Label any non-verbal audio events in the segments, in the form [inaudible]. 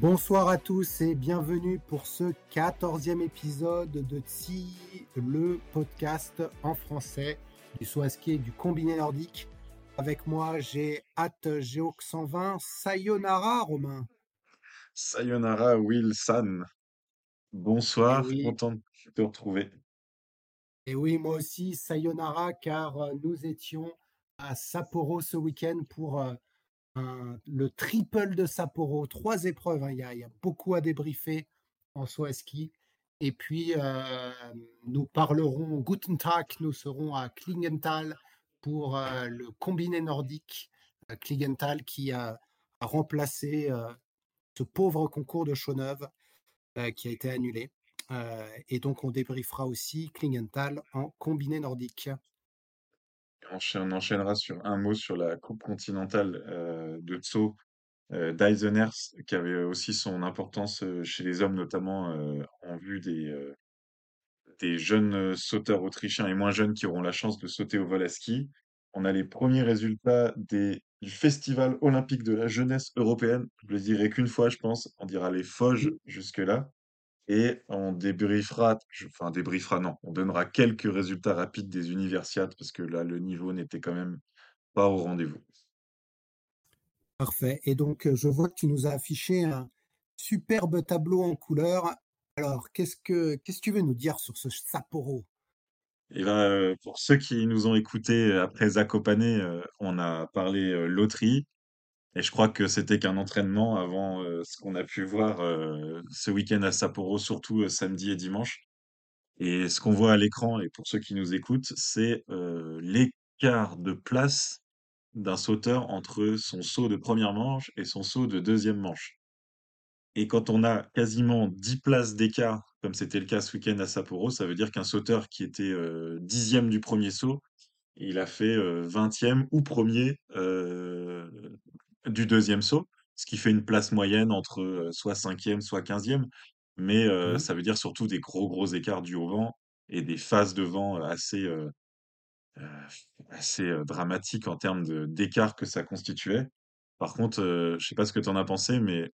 Bonsoir à tous et bienvenue pour ce quatorzième épisode de TSI, le podcast en français du saut et du combiné nordique. Avec moi, j'ai At Geox 120. Sayonara, Romain. Sayonara, Wilson. Bonsoir, Eh oui. content de te retrouver. Et oui, moi aussi, Sayonara, car euh, nous étions à Sapporo ce week-end pour euh, le triple de Sapporo. Trois épreuves, hein, il y, a, beaucoup à débriefer en à ski. Et puis, euh, nous parlerons Guten Tag, nous serons à Klingenthal pour euh, le combiné nordique. Euh, Klingenthal qui a, remplacé ce pauvre concours de Chauveneuve euh, qui a été annulé. Et donc, on débriefera aussi Klingenthal en combiné nordique. On enchaînera sur un mot sur la Coupe continentale euh, de Tso euh, qui avait aussi son importance euh, chez les hommes, notamment euh, en vue des, jeunes sauteurs autrichiens et moins jeunes qui auront la chance de sauter au vol à ski. On a les premiers résultats du Festival olympique de la jeunesse européenne. Je le dirai qu'une fois, je pense. On dira les Foges jusque-là. Et on débriefera, je- enfin débriefera, non, on donnera quelques résultats rapides des universiades parce que là, le niveau n'était quand même pas au rendez-vous. Parfait. Et donc, euh, je vois que tu nous as affiché un superbe tableau en couleur. Alors, qu'est-ce que qu'est-ce que tu veux nous dire sur ce Sapporo? Et là, euh, pour ceux qui nous ont écoutés après Zakopane, euh, on a parlé euh, loterie. Et je crois que c'était qu'un entraînement avant euh, ce qu'on a pu voir euh, ce week-end à Sapporo, surtout euh, samedi et dimanche. Et ce qu'on voit à l'écran, et pour ceux qui nous écoutent, c'est l'écart de place d'un sauteur entre son saut de première manche et son saut de deuxième manche. Et quand on a quasiment 10 places d'écart, comme c'était le cas ce week-end à Sapporo, ça veut dire qu'un sauteur qui était dixième du premier saut, il a fait vingtième ou premier du deuxième saut, ce qui fait une place moyenne entre euh, soit cinquième, soit quinzième. Mais euh, Mhm. ça veut dire surtout des gros gros écarts dus au vent et des phases de vent assez euh, euh, assez euh, dramatiques en termes de d'écart que ça constituait. Par contre, euh, je sais pas ce que tu en as pensé, mais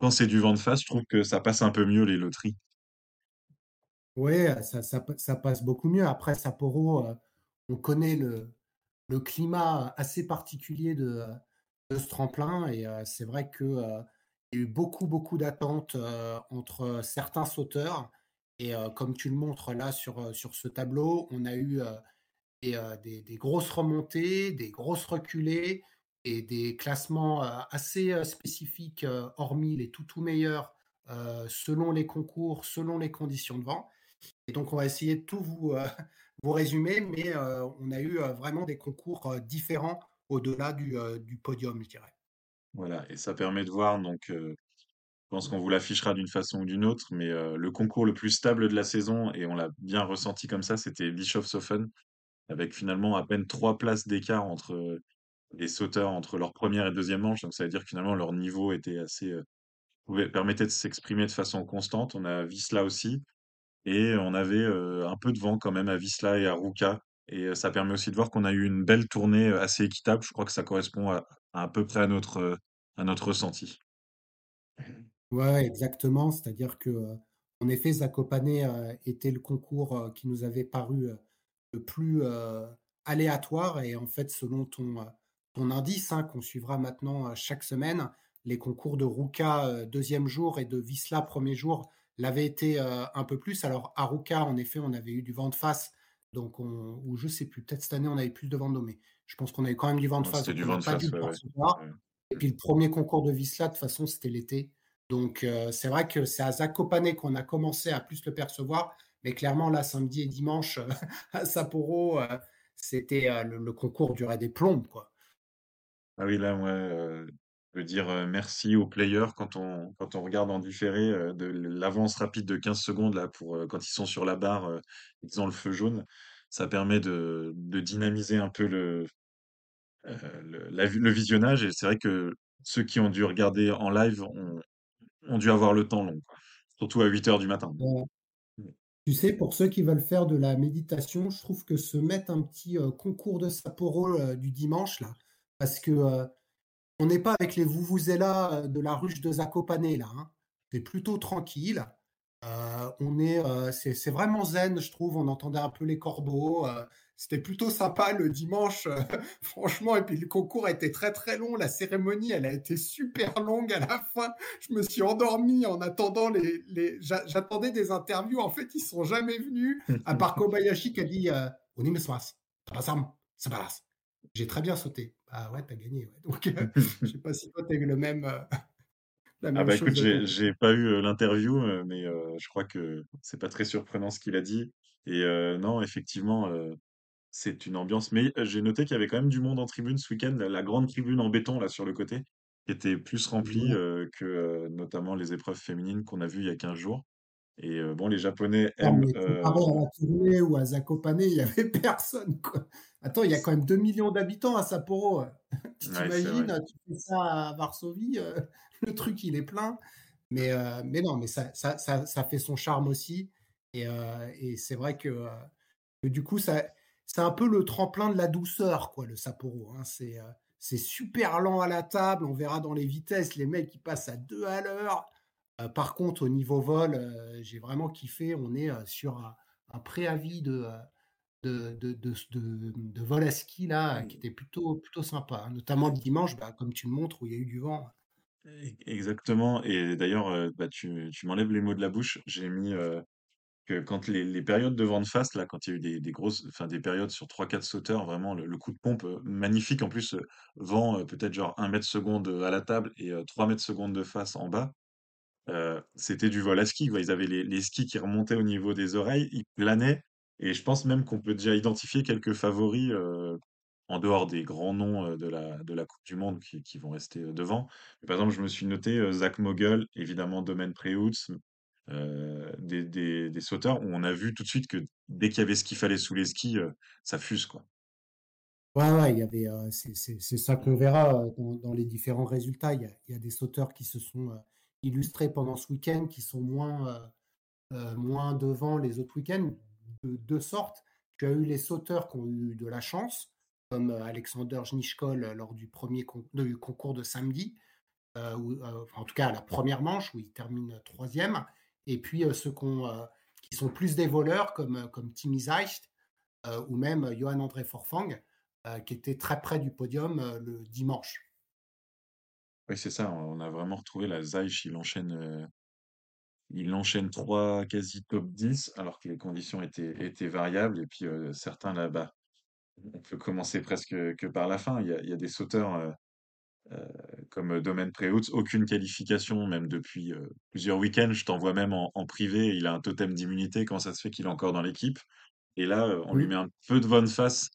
quand c'est du vent de face, je trouve que ça passe un peu mieux les loteries. Oui, ça, ça, pa- ça passe beaucoup mieux. Après, Sapporo, euh, on connaît le, le climat assez particulier de, de ce tremplin. Et euh, c'est vrai que, euh, il y a eu beaucoup, beaucoup d'attentes euh, entre certains sauteurs. Et comme tu le montres là sur, sur ce tableau, on a eu des, des- grosses remontées, des grosses reculées et des classements assez spécifiques, hormis les tout tout meilleurs, selon les concours, selon les conditions de vent. Et donc, on va essayer de tout vous, [laughs] vous résumer, mais on a eu vraiment des concours différents au-delà du, euh, du podium, je dirais. Voilà, et ça permet de voir, donc euh, je pense qu'on vous l'affichera d'une façon ou d'une autre, mais euh, le concours le plus stable de la saison, et on l'a bien ressenti comme ça, c'était Bischofshofen, avec finalement à peine trois places d'écart entre les sauteurs entre leur première et deuxième manche. Donc ça veut dire que finalement leur niveau était assez permettait de s'exprimer de façon constante. On a Visla aussi, et on avait un peu de vent quand même à Visla et à Ruka. Et ça permet aussi de voir qu'on a eu une belle tournée assez équitable. Je crois que ça correspond à, à, peu près à notre, à notre ressenti. Ouais, exactement. C'est-à-dire que, en effet, Zakopane était le concours qui nous avait paru le plus aléatoire. Et en fait, selon ton, ton indice, hein, qu'on suivra maintenant chaque semaine, les concours de Ruka deuxième jour et de Visla premier jour l'avaient été un peu plus. Alors, à Ruka, en effet, on avait eu du vent de face. Donc, on, ou je sais plus, peut-être cette année, on avait plus de mais je pense qu'on avait quand même du vent de face. Du vent de face, le ouais, ouais. Et puis le premier concours de Visla, de toute façon, c'était l'été. Donc euh, c'est vrai que c'est à Zakopane qu'on a commencé à plus le percevoir. Mais clairement, là, samedi et dimanche, euh, [laughs] à Sapporo, euh, c'était euh, le, le concours durait des plombes, quoi. Ah oui, là, ouais, euh, de dire merci aux players quand on, quand on regarde en différé euh, de l'avance rapide de 15 secondes là, pour, euh, quand ils sont sur la barre, euh, ils ont le feu jaune. Ça permet de, de dynamiser un peu le, le, la le visionnage. Et c'est vrai que ceux qui ont dû regarder en live ont, ont dû avoir le temps long, quoi. Surtout à 8 heures du matin. Euh, tu sais, pour ceux qui veulent faire de la méditation, je trouve que se mettre un petit concours de Sapporo du dimanche, là, parce que on n'est pas avec les vuvuzela euh, de la ruche de Zakopane, là. Hein. C'est plutôt tranquille. Euh, on est, euh, c'est, vraiment zen, je trouve. On entendait un peu les corbeaux. euh, c'était plutôt sympa le dimanche, [laughs] franchement. Et puis le concours a été très très long. La cérémonie, elle a été super longue à la fin. Je me suis endormi en attendant les. les... j'a- J'attendais des interviews. En fait, ils sont jamais venus. À part [laughs] Kobayashi qui a dit euh, Onimesumasu, Tabasam, Sabaras. J'ai très bien sauté. Ah ouais, t'as gagné. ouais. Donc, euh, [laughs] je sais pas si toi, t'as eu le même, euh, [laughs] la Ah même bah chose écoute, de ton j'ai pas eu euh, l'interview, euh, mais euh, je crois que c'est pas très surprenant ce qu'il a dit. Et euh, non, effectivement, euh, c'est une ambiance. Mais euh, j'ai noté qu'il y avait quand même du monde en tribune ce week-end. La, la grande tribune en béton là sur le côté, qui était plus remplie euh, que euh, notamment les épreuves féminines qu'on a vues il y a 15 jours. Et euh, bon, les Japonais Non, aiment. euh, à la tournée ou à Zakopane, il y avait [laughs] personne, quoi. Attends, il y a quand même 2 millions d'habitants à Sapporo. [laughs] Tu Ouais, t'imagines, tu fais ça à Varsovie, euh, [laughs] le truc, il est plein. Mais, mais non, mais ça, ça, ça, ça fait son charme aussi. Et, et c'est vrai que, que du coup, ça, c'est un peu le tremplin de la douceur, quoi, le Sapporo. hein. C'est c'est super lent à la table. On verra dans les vitesses, les mecs qui passent à 2 à l'heure. Euh, par contre, au niveau vol, euh, j'ai vraiment kiffé. On est euh, sur un, un préavis de, de, de, de, de- de vol à ski là, qui était plutôt, plutôt sympa. hein. Notamment le dimanche, bah, comme tu le montres, où il y a eu du vent. Exactement. Et d'ailleurs, bah, tu, tu m'enlèves les mots de la bouche. J'ai mis euh, que quand les, les périodes de vent de face, là, quand il y a eu des, des grosses, enfin des périodes sur trois quatre sauteurs, vraiment le, le coup de pompe euh, magnifique. En plus, euh, vent peut-être genre un mètre seconde à la table et euh, 3 mètres seconde de face en bas. Euh, c'était du vol à ski. Ils avaient les, skis qui remontaient au niveau des oreilles, ils planaient. Et je pense même qu'on peut déjà identifier quelques favoris euh, en dehors des grands noms euh, de la, Coupe du Monde qui, vont rester devant. Par exemple, je me suis noté Zach Mogul, évidemment Domaine Preutz, des, sauteurs où on a vu tout de suite que dès qu'il y avait ce qu'il fallait sous les skis, ça fuse, quoi. Ouais, ouais, il y avait, c'est ça qu'on verra dans, dans les différents résultats. Il y a, des sauteurs qui se sont illustrés pendant ce week-end, qui sont moins, euh, euh, devant les autres week-ends, de deux sortes. Tu as eu les sauteurs qui ont eu de la chance, comme euh, Alexander Jnichkol lors du premier du concours de samedi, en tout cas la première manche, où il termine troisième. Et puis ceux qui sont plus des voleurs, comme, Timmy Zeicht ou même Johan André Forfang, qui était très près du podium le dimanche. Oui, c'est ça, on a vraiment retrouvé la Zeich, il enchaîne, euh, il enchaîne trois quasi top 10, alors que les conditions étaient, étaient variables. Et puis euh, certains là-bas, on peut commencer presque que par la fin. Il y a, il y a des sauteurs euh, euh, comme Domaine Préhout, aucune qualification, même depuis euh, plusieurs week-ends. Je t'envoie même en, en privé, il a un totem d'immunité. Comment ça se fait qu'il est encore dans l'équipe? Et là, euh, on lui met Mm. un peu de bonne face,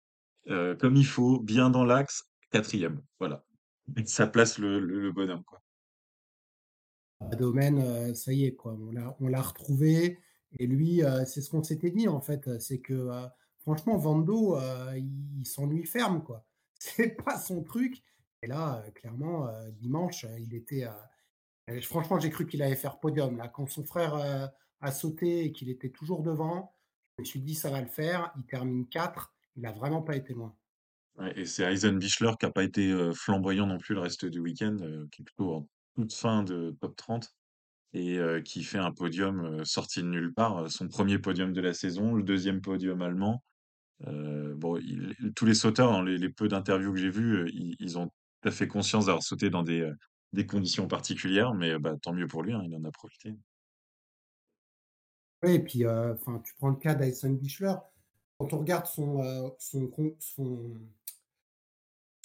euh, comme il faut, bien dans l'axe, quatrième. Voilà. Et ça place le, bonhomme, domaine, euh, ça y est, quoi, on l'a, retrouvé. Et lui, euh, c'est ce qu'on s'était dit, en fait, c'est que euh, franchement, Vando, euh, il, il s'ennuie ferme, quoi. [laughs] C'est pas son truc. Et là, euh, clairement, euh, dimanche, euh, il était. euh, euh, franchement, j'ai cru qu'il allait faire podium. Là, quand son frère euh, a sauté et qu'il était toujours devant, je me suis dit, ça va le faire. Il termine 4. Il a vraiment pas été loin. Et c'est Eisenbichler qui a pas été flamboyant non plus le reste du week-end, qui est plutôt en toute fin de top 30 et qui fait un podium sorti de nulle part, son premier podium de la saison, le deuxième podium allemand. Bon, tous les sauteurs, dans les, peu d'interviews que j'ai vues, ils, ont tout à fait conscience d'avoir sauté dans des, conditions particulières, mais bah, tant mieux pour lui, hein, il en a profité. Oui, et puis, tu prends le cas d'Eisenbichler. Quand on regarde son, son,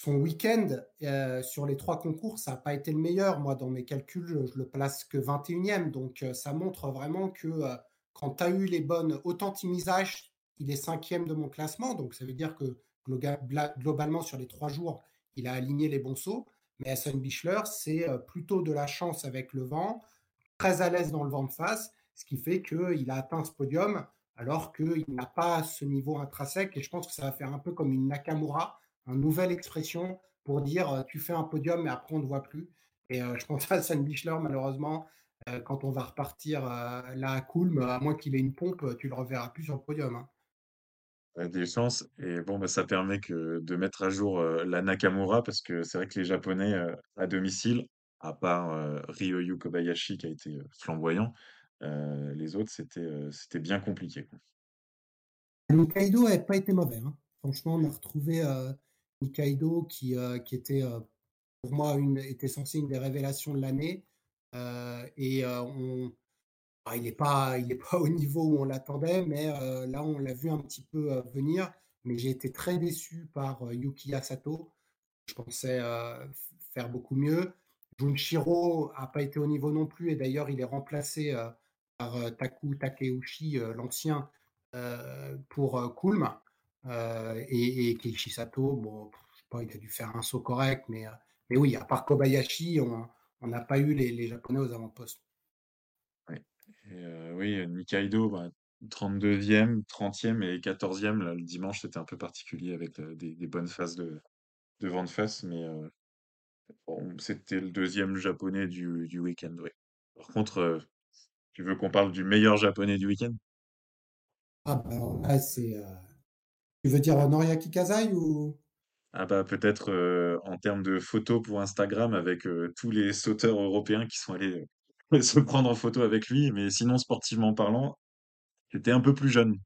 son week-end euh, sur les trois concours, ça n'a pas été le meilleur. Moi, dans mes calculs, je, le place que 21e. Donc, euh, ça montre vraiment que euh, quand tu as eu les bonnes, autant il est cinquième de mon classement. Donc, ça veut dire que globalement, sur les trois jours, il a aligné les bons sauts. Mais Hassan Bichler, c'est plutôt de la chance avec le vent, très à l'aise dans le vent de face, ce qui fait qu'il a atteint ce podium alors qu'il n'a pas ce niveau intrinsèque. Et je pense que ça va faire un peu comme une Nakamura, une nouvelle expression pour dire tu fais un podium, mais après on ne voit plus. Et je pense à Hassan Bichler, malheureusement, quand on va repartir là à Coulm, à moins qu'il ait une pompe, tu le reverras plus sur le podium. Hein. des chances. Et bon, bah, ça permet que de mettre à jour la Nakamura, parce que c'est vrai que les Japonais à domicile, à part Ryoyu Kobayashi qui a été flamboyant, les autres, c'était c'était bien compliqué. Nikaido n'a pas été mauvais. Hein. Franchement, on a retrouvé Nikaido qui, qui était, pour moi, une, était censé une des révélations de l'année. et on, il n'est pas, il est [laughs] pas au niveau où on l'attendait, mais là, on l'a vu un petit peu venir. Mais j'ai été très déçu par Yuki Asato. Je pensais faire beaucoup mieux. Junshiro n'a pas été au niveau non plus, et d'ailleurs, il est remplacé par Taku Takeuchi, l'ancien, pour Kulm. Et, et Keiichi Sato, bon, je sais pas, il a dû faire un saut correct, mais, mais oui, à part Kobayashi, on n'a pas eu les, les Japonais aux avant-postes. Euh, oui, Nikaido, 32e, 30e et 14e. le dimanche, c'était un peu particulier avec euh, des, bonnes phases de, de vent de face, mais euh, c'était le deuxième japonais du, du week-end. Par contre, tu veux qu'on parle du meilleur japonais du week-end? Ah, bah là, c'est. Tu veux dire Noriaki Kazai ou? Ah, bah peut-être en termes de photos pour Instagram avec tous les sauteurs européens qui sont allés [laughs] se prendre en photo avec lui, mais sinon, sportivement parlant, j'étais un peu plus jeune.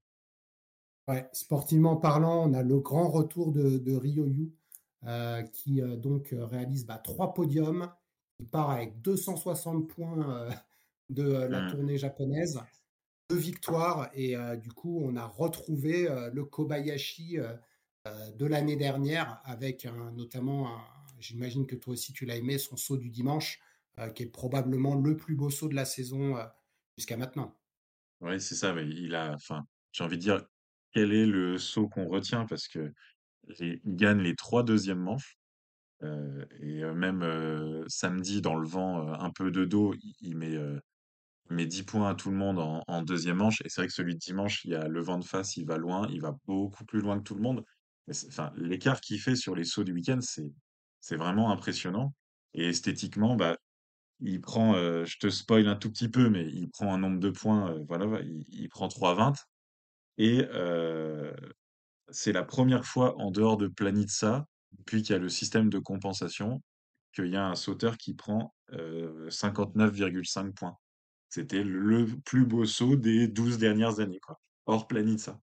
Ouais, sportivement parlant, on a le grand retour de, de Ryoyu euh, qui euh, donc euh, réalise bah, trois podiums. Il part avec 260 points de la mmh. tournée japonaise, deux victoires et du coup on a retrouvé le Kobayashi de l'année dernière avec notamment, j'imagine que toi aussi tu l'as aimé, son saut du dimanche euh, qui est probablement le plus beau saut de la saison euh, jusqu'à maintenant. Oui, c'est ça. Mais il a, enfin, j'ai envie de dire, quel est le saut qu'on retient? Parce que il gagne les trois deuxièmes manches. Euh, et même samedi, dans le vent, un peu de dos, il, met, met 10 points à tout le monde en, deuxième manche. Et c'est vrai que celui de dimanche, il y a le vent de face, il va loin, il va beaucoup plus loin que tout le monde. Enfin, l'écart qu'il fait sur les sauts du week-end, c'est, c'est vraiment impressionnant. Et esthétiquement, bah, il prend, euh, je te spoil un tout petit peu, mais il prend un nombre de points, euh, voilà, il, prend 3,20. Et euh, c'est la première fois en dehors de Planitza, depuis qu'il y a le système de compensation, qu'il y a un sauteur qui prend 59,5 points. C'était le plus beau saut des 12 dernières années, quoi, hors Planitza.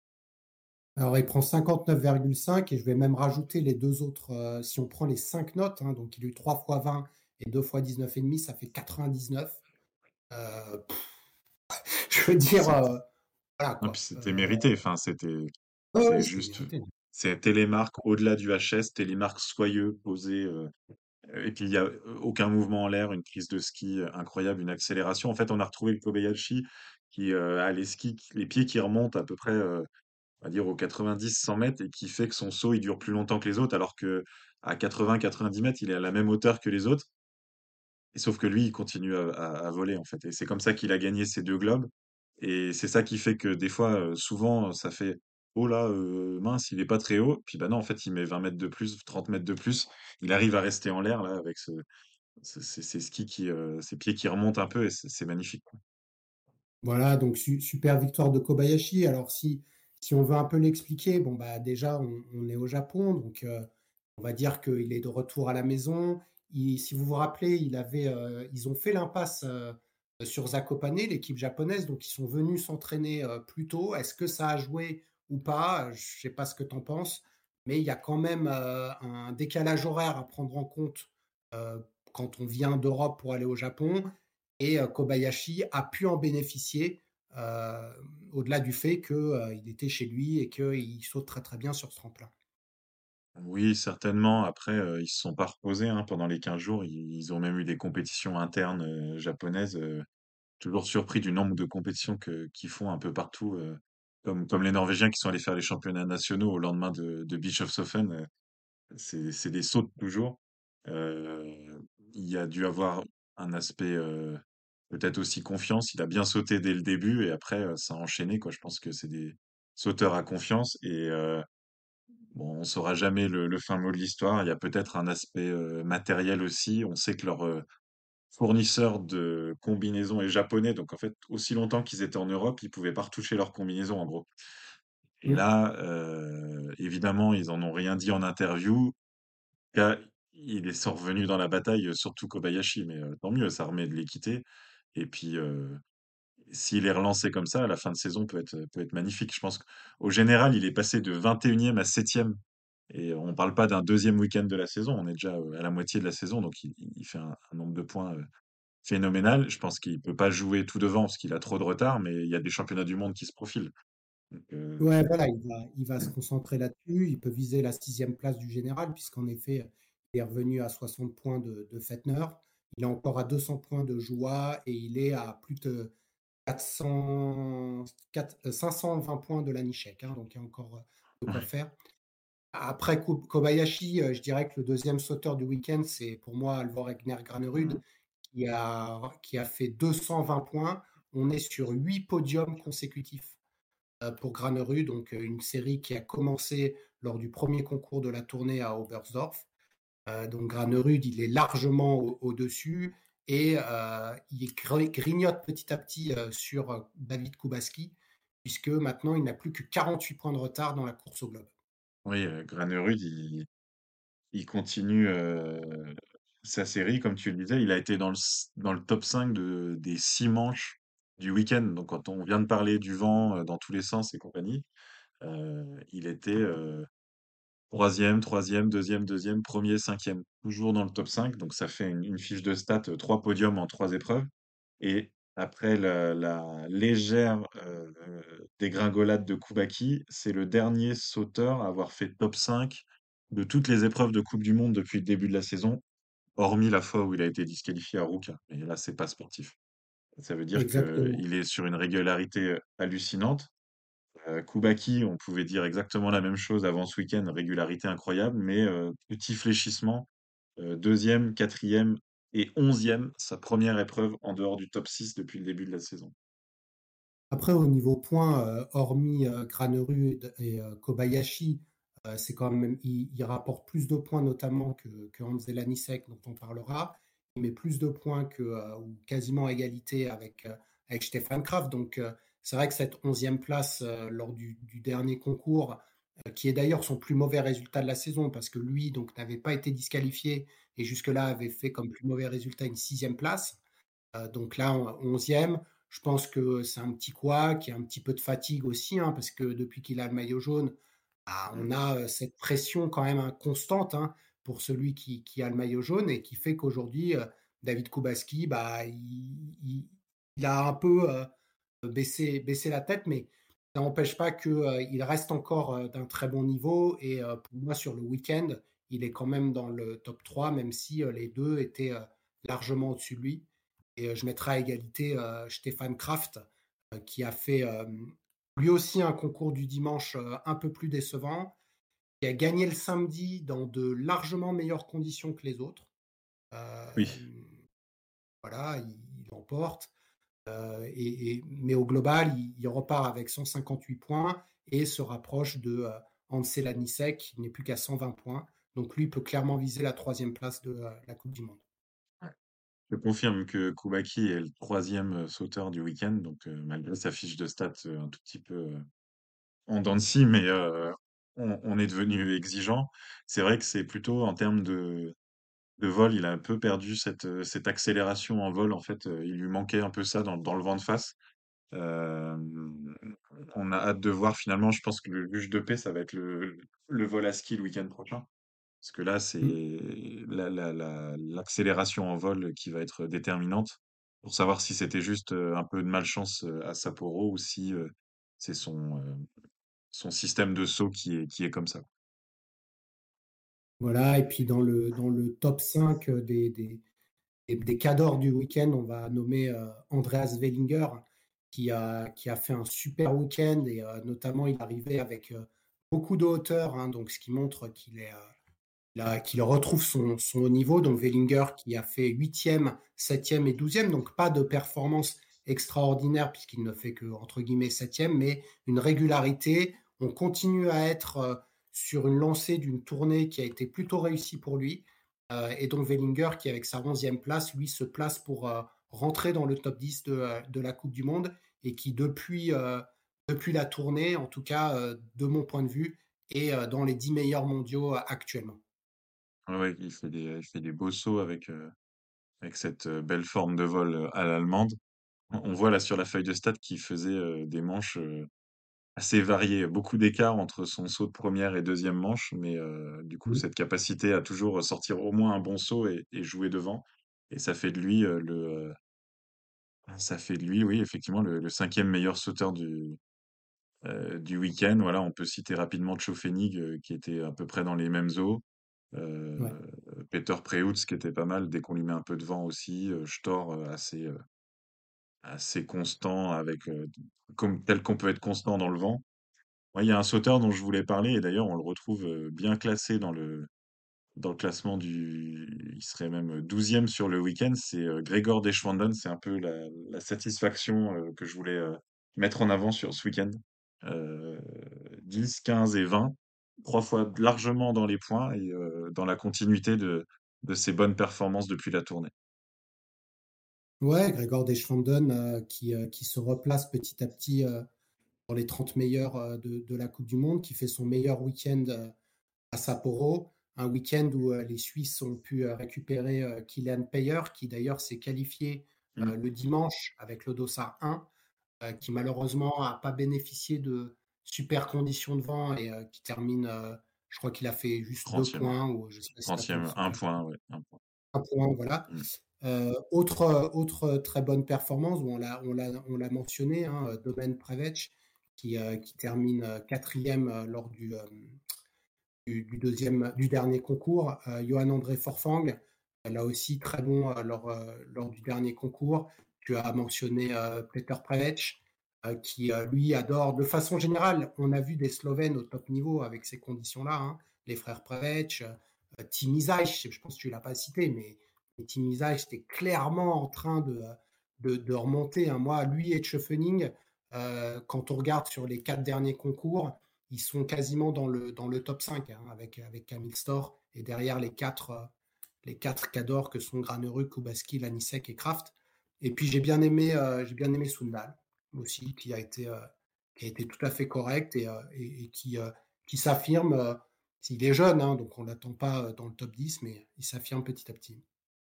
Alors, il prend 59,5 et je vais même rajouter les deux autres. si on prend les 5 notes, hein, donc il a eu 3 fois 20 et 2 fois 19,5, ça fait 99. Euh, [laughs] je veux dire, euh, voilà. C'était mérité, enfin, c'était juste. C'est télémarque au-delà du HS, télémarque soyeux, posé, euh, et puis il n'y a aucun mouvement en l'air, une prise de ski incroyable, une accélération. En fait, on a retrouvé le Kobayashi qui a les skis, les pieds qui remontent à peu près, on va dire, aux 90-100 mètres et qui fait que son saut il dure plus longtemps que les autres, alors que à 80-90 mètres, il est à la même hauteur que les autres sauf que lui, il continue à, voler, en fait. Et c'est comme ça qu'il a gagné ces deux globes. Et c'est ça qui fait que des fois, souvent, ça fait oh là, mince, il est pas très haut. Puis bah non, en fait, il met 20 mètres de plus, 30 mètres de plus. Il arrive à rester en l'air, là, avec ce, ces skis qui, ses pieds qui remontent un peu et c'est magnifique. Voilà, donc super victoire de Kobayashi. Alors, si, si on veut un peu l'expliquer, bon, bah déjà, on, est au Japon, donc on va dire qu'il est de retour à la maison si vous vous rappelez, il avait, euh, ils ont fait l'impasse euh, sur Zakopane, l'équipe japonaise, donc ils sont venus s'entraîner euh, plus tôt. Est-ce que ça a joué ou pas Je ne sais pas ce que tu en penses, mais il y a quand même un décalage horaire à prendre en compte quand on vient d'Europe pour aller au Japon. Et Kobayashi a pu en bénéficier au-delà du fait qu'il était chez lui et qu'il saute très très bien sur ce tremplin. Oui, certainement. Après, ils se sont pas reposés, hein, pendant les 15 jours. Ils ont même eu des compétitions internes, japonaises, toujours surpris du nombre de compétitions que qu'ils font un peu partout, comme comme les Norvégiens qui sont allés faire les championnats nationaux au lendemain de de Bischofshofen, c'est c'est des sauts toujours. il y a dû avoir un aspect peut-être aussi confiance. Il a bien sauté dès le début et après ça a enchaîné quoi. Je pense que c'est des sauteurs à confiance et bon, on saura jamais le, le fin mot de l'histoire. Il y a peut-être un aspect matériel aussi. On sait que leur fournisseur de combinaisons est japonais, donc en fait, aussi longtemps qu'ils étaient en Europe, ils pouvaient pas retoucher leurs combinaisons en gros. Et là, euh, évidemment, ils en ont rien dit en interview. Là, il est sont revenus dans la bataille, surtout Kobayashi, mais euh, tant mieux, ça remet de l'équité. Et puis, euh, s'il est relancé comme ça, la fin de saison peut être, peut être magnifique. Je pense qu'au général, il est passé de 21e à 7e. Et on ne parle pas d'un deuxième week-end de la saison, on est déjà euh, à la moitié de la saison, donc il, il fait un, un nombre de points euh, phénoménal. Je pense qu'il peut pas jouer tout devant parce qu'il a trop de retard, mais il y a des championnats du monde qui se profilent. Donc, euh, Ouais, voilà, il va, il va se concentrer là-dessus. Il peut viser la sixième place du général, puisqu'en effet, il est revenu à 60 points de, de Fettner. Il est encore à 200 points de Joie et il est à plus de 400, 4 euh, 520 points de Lanichek. Hein, donc il y a encore de quoi faire. Après Ko- Kobayashi, euh, je dirais que le deuxième sauteur du week-end, c'est pour moi Alvor Egner Granerud, qui a, qui a fait 220 points. On est sur 8 podiums consécutifs euh, pour Granerud, donc euh, une série qui a commencé lors du premier concours de la tournée à Oberstdorf. Donc Granerud, il est largement au- au-dessus et euh, il gr- grignote petit à petit sur David Kubaski, puisque maintenant il n'a plus que 48 points de retard dans la course au globe. Oui, euh, Granerud, il, il continue euh, sa série, comme tu le disais. Il a été dans le, dans le top 5 de, des six manches du week-end. Donc, quand on vient de parler du vent euh, dans tous les sens et compagnie, il était euh, troisième, troisième, deuxième, deuxième, premier, cinquième, toujours dans le top 5. Donc, ça fait une, une fiche de stats, euh, trois podiums en trois épreuves. Et après la, la légère euh, dégringolade de Koubaki, c'est le dernier sauteur à avoir fait top 5 de toutes les épreuves de Coupe du Monde depuis le début de la saison, hormis la fois où il a été disqualifié à Ruka. Et là, c'est pas sportif. Ça veut dire qu'il est sur une régularité hallucinante. Euh, Koubaki, on pouvait dire exactement la même chose avant ce week-end, régularité incroyable, mais euh, petit fléchissement euh, deuxième, quatrième et onzième, sa première épreuve en dehors du top 6 depuis le début de la saison. Après, au niveau points, euh, hormis euh, Granerud et euh, Kobayashi, euh, c'est quand même, il, rapporte plus de points notamment que, que Hans dont on parlera. Il met plus de points que, euh, ou quasiment à égalité avec, euh, avec Stefan Kraft. Donc, euh, c'est vrai que cette onzième place euh, lors du, du dernier concours, euh, qui est d'ailleurs son plus mauvais résultat de la saison, parce que lui donc n'avait pas été disqualifié et jusque-là avait fait comme plus mauvais résultat une sixième place. Euh, donc là, onzième. Je pense que c'est un petit quoi, qui a un petit peu de fatigue aussi, hein, parce que depuis qu'il a le maillot jaune, bah, Mm. on a euh, cette pression quand même constante hein, pour celui qui, qui, a le maillot jaune et qui fait qu'aujourd'hui, euh, David Kubaski, bah, il, il, il, a un peu baissé, baissé la tête, mais ça n'empêche pas qu'il reste encore d'un très bon niveau. Et pour moi, sur le week-end, il est quand même dans le top 3, même si euh, les deux étaient euh, largement au-dessus de lui. Et je mettrai à égalité euh, Stéphane Kraft, euh, qui a fait euh, lui aussi un concours du dimanche euh, un peu plus décevant, qui a gagné le samedi dans de largement meilleures conditions que les autres. Euh, Oui. Voilà, il, il emporte. Euh, et, et, mais au global, il, il, repart avec 158 points et se rapproche de euh, Ansel qui n'est plus qu'à 120 points. Donc lui peut clairement viser la troisième place de euh, la Coupe du Monde. Je confirme que Koubaki est le troisième euh, sauteur du week-end, donc euh, malgré sa fiche de stats un tout petit peu en dents de scie, mais euh, on, on, est devenu exigeant. C'est vrai que c'est plutôt en termes de, de vol, il a un peu perdu cette, cette accélération en vol. En fait, il lui manquait un peu ça dans, dans le vent de face. Euh, on a hâte de voir finalement. Je pense que le juge de paix, ça va être le, le vol à ski le week-end prochain. Parce que là, c'est l'accélération la, la, la, en vol qui va être déterminante pour savoir si c'était juste un peu de malchance à Sapporo ou si c'est son, son système de saut qui est, qui est comme ça. Voilà, et puis dans le, dans le top 5 des, des, des cadors du week-end, on va nommer Andreas Wellinger, qui a, qui a fait un super week-end et notamment il arrivait avec euh, beaucoup de hauteur, hein, donc ce qui montre qu'il est, qu'il retrouve son, haut niveau. Donc Wellinger qui a fait 8e, 7e et 12e, donc pas de performance extraordinaire puisqu'il ne fait que entre guillemets 7e, mais une régularité. On continue à être euh, sur une lancée d'une tournée qui a été plutôt réussie pour lui. Euh, et donc Wellinger qui avec sa 11e place, lui se place pour euh, rentrer dans le top 10 de, de, la Coupe du Monde et qui depuis, depuis la tournée, en tout cas de mon point de vue, est dans les 10 meilleurs mondiaux actuellement. Oui, il fait des, il fait des beaux sauts avec, avec cette belle forme de vol à l'allemande. On voit là sur la feuille de stats qu'il faisait des manches assez variées, beaucoup d'écart entre son saut de première et deuxième manche, mais du coup, Mmh. cette capacité à toujours sortir au moins un bon saut et, et jouer devant. Et ça fait de lui le, ça fait de lui, oui, effectivement, le, le cinquième meilleur sauteur du, du week-end. Voilà, on peut citer rapidement Chofenig, qui était à peu près dans les mêmes eaux. Euh, Ouais. Peter Preutz qui était pas mal dès qu'on lui met un peu de vent aussi. Euh, Stor euh, assez, euh, assez constant avec euh, comme tel qu'on peut être constant dans le vent. Il y a un sauteur dont je voulais parler et d'ailleurs on le retrouve euh, bien classé dans le dans le classement du il serait même douzième sur le week-end, c'est euh, Gregor Deschwanden, c'est un peu la, satisfaction euh, que je voulais euh, mettre en avant sur ce week-end. Euh, 10, 15 et 20, trois fois largement dans les points et dans la continuité de, de ses bonnes performances depuis la tournée. Ouais, Grégor Deschwanden euh, qui, qui se replace petit à petit dans les 30 meilleurs de, de, la Coupe du Monde, qui fait son meilleur week-end à Sapporo, un week-end où les Suisses ont pu récupérer Kylian Payer, qui d'ailleurs s'est qualifié Mm. le dimanche avec le Dossard 1, qui malheureusement n'a pas bénéficié de super conditions de vent et qui termine, je crois qu'il a fait juste deux 30e. points, ou je sais pas si ça 30e, compte, un point, ouais, un point. un point, voilà. Mm. Euh, autre, autre très bonne performance, on l'a, on l'a, on l'a mentionné, hein, Domen Prevec, qui, euh, qui termine quatrième euh, lors du, du, du, deuxième, du dernier concours. Johan André Forfang, là aussi très bon lors, lors du dernier concours. Tu as mentionné Peter Prevec, qui lui adore, de façon générale, on a vu des Slovènes au top niveau avec ces conditions-là, hein, les frères Prevec, Tim Izaj, je pense que tu l'as pas cité, mais Tim était clairement en train de, de, remonter. Hein. Moi, lui et Schöffening, euh, quand on regarde sur les quatre derniers concours, ils sont quasiment dans le, dans le top 5 hein, avec, avec Camille Store et derrière les quatre, euh, les quatre cadors que sont Granereux, Kubaski, Lanisek et Kraft. Et puis j'ai bien aimé, euh, j'ai bien aimé Sundal aussi, qui a été, euh, qui a été tout à fait correct et, et, et qui, qui s'affirme. il est jeune, hein, donc on ne l'attend pas dans le top 10, mais il s'affirme petit à petit.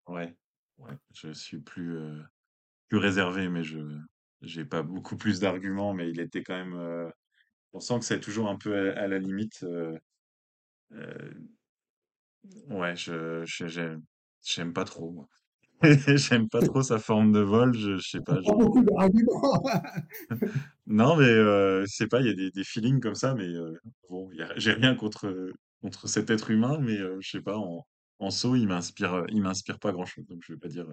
Ouais, ouais, je suis plus, euh, plus réservé, mais je j'ai pas beaucoup plus d'arguments, mais il était quand même. Euh, on sent que c'est toujours un peu à, la limite. Euh, euh, ouais, je j'aime pas trop. [laughs] j'aime pas trop sa forme de vol. Je, je sais pas. Je... Pas beaucoup d'arguments. [laughs] non, mais euh, je sais pas. Il y a des, des feelings comme ça, mais euh, bon, j'ai rien contre contre cet être humain, mais euh, je sais pas. En, en saut, il m'inspire, il m'inspire pas grand-chose. Donc je vais pas dire.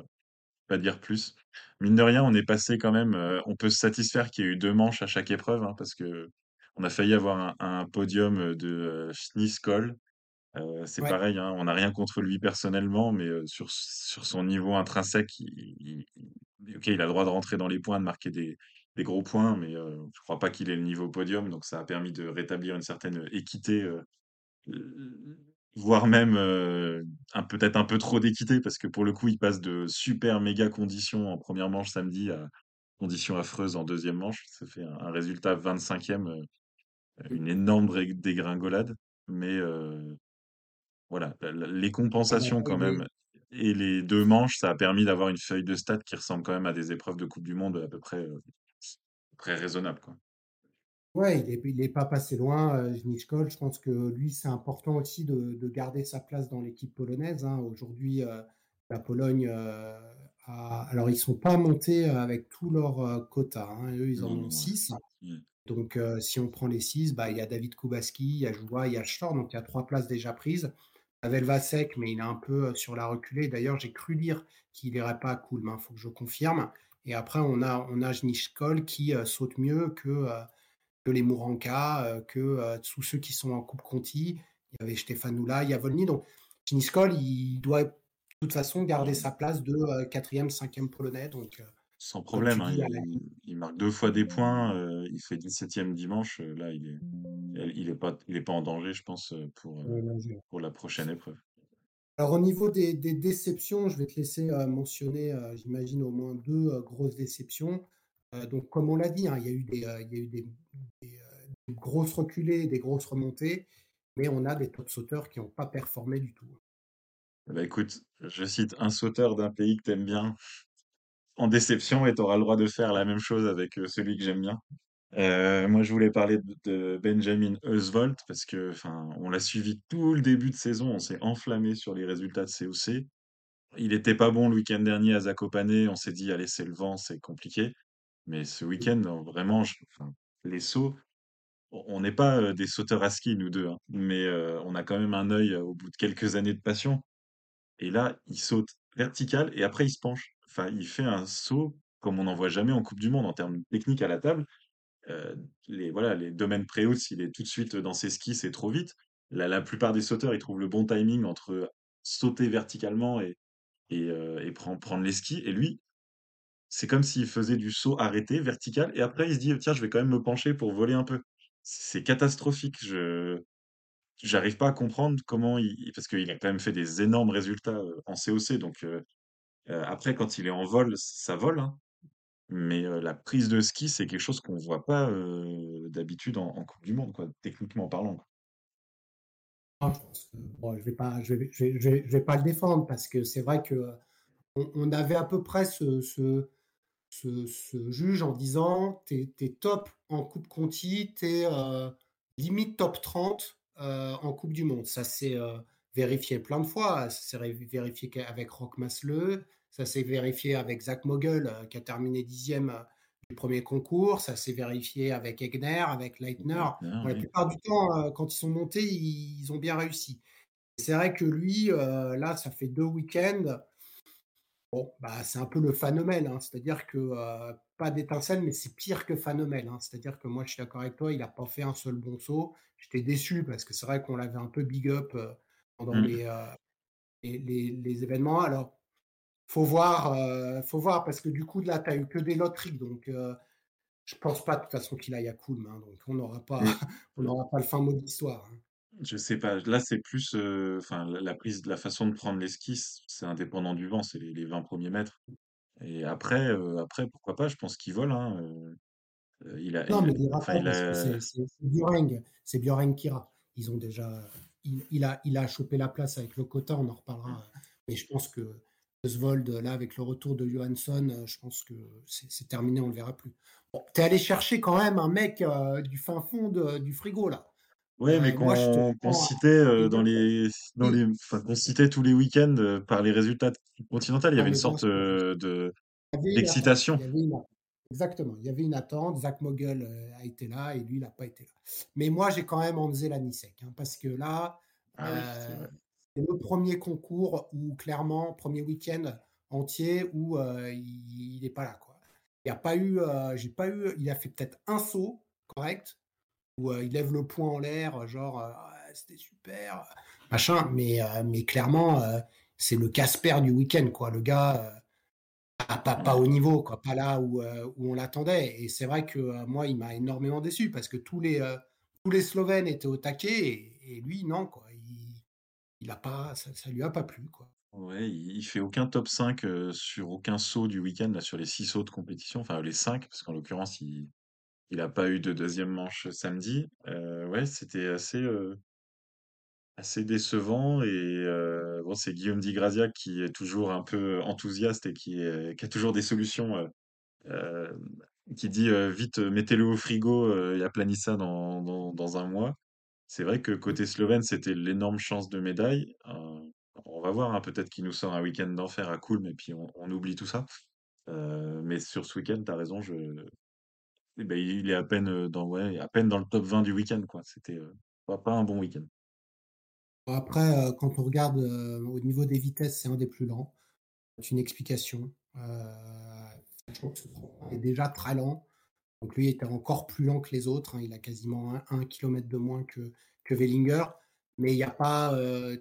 pas dire plus. Mine de rien, on est passé quand même. euh, on peut se satisfaire qu'il y ait eu deux manches à chaque épreuve, hein, parce que on a failli avoir un, un podium de euh, Schnees-Kohl. Euh, c'est Ouais. pareil, hein, on n'a rien contre lui personnellement, mais euh, sur, sur son niveau intrinsèque, il, il- a le droit de rentrer dans les points, de marquer des, des gros points, mais euh, je crois pas qu'il ait le niveau podium, donc ça a permis de rétablir une certaine équité voire même peut-être un peu trop d'équité parce que pour le coup il passe de super méga conditions en première manche samedi à conditions affreuses en deuxième manche ça fait un, un résultat 25e euh, une énorme dégringolade mais voilà les compensations quand est, même et les deux manches ça a permis d'avoir une feuille de stats qui ressemble quand même à des épreuves de Coupe du Monde à peu près euh, très raisonnable quoi ouais, il est, il est pas passé loin, euh, Znichkol. Je pense que lui, c'est important aussi de, de garder sa place dans l'équipe polonaise. hein. Aujourd'hui, euh, la Pologne a, alors ils sont pas montés avec tous leurs quotas. hein. Eux, ils en non ont non ouais. 6. Mm. Donc, si on prend les 6, bah, il y a David Kubaski, il y a Joua, il y a Stor, donc il y a trois places déjà prises. Pavel Vasek, mais il est un peu euh, sur la reculée. D'ailleurs, j'ai cru lire qu'il n'irait pas à Kulm, il faut que je confirme. Et après, on a, on a qui euh, saute mieux que, euh, que les Mouranka, que tous ceux qui sont en Coupe Conti. il y avait Stefanula, il y a Volny. Donc, Chiniskol, il doit de toute façon garder sa place de quatrième, cinquième polonais. Donc, Sans problème, hein, il, il marque deux fois des points, euh, il fait 17e dimanche. euh, Là, il est, il est pas, il est pas en danger, je pense, euh, pour, euh, euh, la prochaine épreuve. Alors, au niveau des, des déceptions, je vais te laisser euh, mentionner, euh, j'imagine, au moins deux euh, grosses déceptions. Euh, donc, comme on l'a dit, hein, il y a eu des, euh, il y a eu des, des, euh, des grosses reculées, des grosses remontées, mais on a des top sauteurs qui n'ont pas performé du tout. Bah écoute, je cite un sauteur d'un pays que t'aimes bien en déception et t'auras le droit de faire la même chose avec euh, celui que j'aime bien. Euh, moi, je voulais parler de, Benjamin Eusvold parce que, enfin, on l'a suivi tout le début de saison, on s'est enflammé sur les résultats de COC. Il était pas bon le week-end dernier à Zakopane, on s'est dit, allez, c'est le vent, c'est compliqué. Mais ce week-end, vraiment, les sauts, on n'est pas euh, des sauteurs à ski, nous deux, hein, mais on a quand même un œil au bout de quelques années de passion. Et là, il saute vertical et après il se penche. Enfin, il fait un saut comme on n'en voit jamais en Coupe du Monde en termes techniques à la table. Euh, les, voilà, les domaines pré-haut, s'il est tout de suite dans ses skis, c'est trop vite. La, la plupart des sauteurs, ils trouvent le bon timing entre sauter verticalement et, et, euh, et prendre, les skis. Et lui, c'est comme s'il faisait du saut arrêté, vertical, et après il se dit, tiens, je vais quand même me pencher pour voler un peu. C'est catastrophique. Je, j'arrive pas à comprendre comment il, parce qu'il a quand même fait des énormes résultats euh, en COC. Donc, après, quand il est en vol, ça vole, hein. Mais euh, la prise de ski, c'est quelque chose qu'on voit pas euh, d'habitude en, Coupe du Monde, techniquement parlant. Ah, je je vais pas, le défendre parce que c'est vrai que euh, on, on avait à peu près ce, juge en disant t'es, t'es top en Coupe Conti, t'es euh, limite top 30 euh, en Coupe du Monde. Ça euh, vérifié plein de fois. Ça s'est vérifié avec Rock Masleux, ça s'est vérifié avec Zach Mogel euh, qui a terminé dixième euh, du premier concours, ça s'est vérifié avec Egner, avec Leitner. Bon, la oui. plupart du temps, euh, quand ils sont montés, ils, ont bien réussi. C'est vrai que lui, là, ça fait deux week-ends. Bon, bah, c'est un peu le phénomène, hein. c'est-à-dire que euh, pas d'étincelle, mais c'est pire que phénomène. hein. C'est-à-dire que moi, je suis d'accord avec toi, il n'a pas fait un seul bon saut. J'étais déçu parce que c'est vrai qu'on l'avait un peu big up euh, pendant Mm. les, euh, les, les- les événements. Alors, faut voir, euh, faut voir parce que du coup, là, tu n'as eu que des loteries, donc euh, je pense pas de toute façon qu'il aille à Coulm, hein, donc on n'aura pas, [laughs] on pas le fin mot de l'histoire. hein. je sais pas, là c'est plus, euh, enfin la, la prise, la façon de prendre les skis, c'est indépendant du vent, c'est les, les 20 premiers mètres. Et après, après pourquoi pas, je pense qu'il vole. Hein, il a, Non, il, mais il il a, c'est c'est- c'est Björeng qui ira. Ils ont déjà, il, il a, il a chopé la place avec le quota, on en reparlera. Mais je pense que Oswald, là, avec le retour de Johansson, euh, je pense que c'est terminé, on ne le verra plus. Bon, t'es allé chercher quand même un mec euh, du fin fond de- du frigo, là. Mais Euh, moi, je te qu'on prends citait euh, dans les dans Oui, les enfin qu'on citait tous les week-ends euh, par les résultats continentaux, il y non, avait une mais sorte euh, de d'excitation. Exactement, il y avait une attente. Zach Mogul euh, a été là et lui, il n'a pas été là. Mais moi, j'ai quand même enlevé la Nisek, hein, parce que là, Ah euh, c'est le premier concours où clairement, premier week-end entier où euh, il n'est pas là. Quoi. Il a pas eu, euh, j'ai pas eu, il a fait peut-être un saut correct où il lève le poing en l'air, genre Ouais, c'était super, machin. Mais, mais clairement, c'est le Casper du week-end, quoi. Le gars, pas, au niveau, pas là où, euh, où on l'attendait. Et c'est vrai que euh, moi, il m'a énormément déçu parce que tous les, euh, Slovènes étaient au taquet et, lui, non, quoi. Il, a pas, ça, ça lui a pas plu, quoi. Ouais, il, fait aucun top 5 euh, sur aucun saut du week-end, sur les six sauts de compétition, enfin les 5, parce qu'en l'occurrence, il il a pas eu de deuxième manche samedi. Ouais, c'était assez, assez décevant et euh, bon, c'est Guillaume Di Grazia qui est toujours un peu enthousiaste et qui, est- qui a toujours des solutions, euh, euh, qui dit vite, mettez-le au frigo euh, et aplanissez ça dans, dans, dans un mois. C'est vrai que côté slovène, c'était l'énorme chance de médaille. On va voir, hein, peut-être qu'il nous sort un week-end d'enfer à Coolm et puis on, on oublie tout ça. Mais sur ce week-end, t'as raison, je... eh ben, il est à peine dans, ouais, à peine dans le top 20 du week-end, quoi. C'était pas, pas un bon week-end. Après, euh, quand on regarde euh, au niveau des vitesses, c'est un des plus lents. C'est une explication. Euh, est déjà très lent. Donc lui était encore plus lent que les autres. hein. Il a quasiment un, un kilomètre de moins que, que Wellinger. mais il y a pas,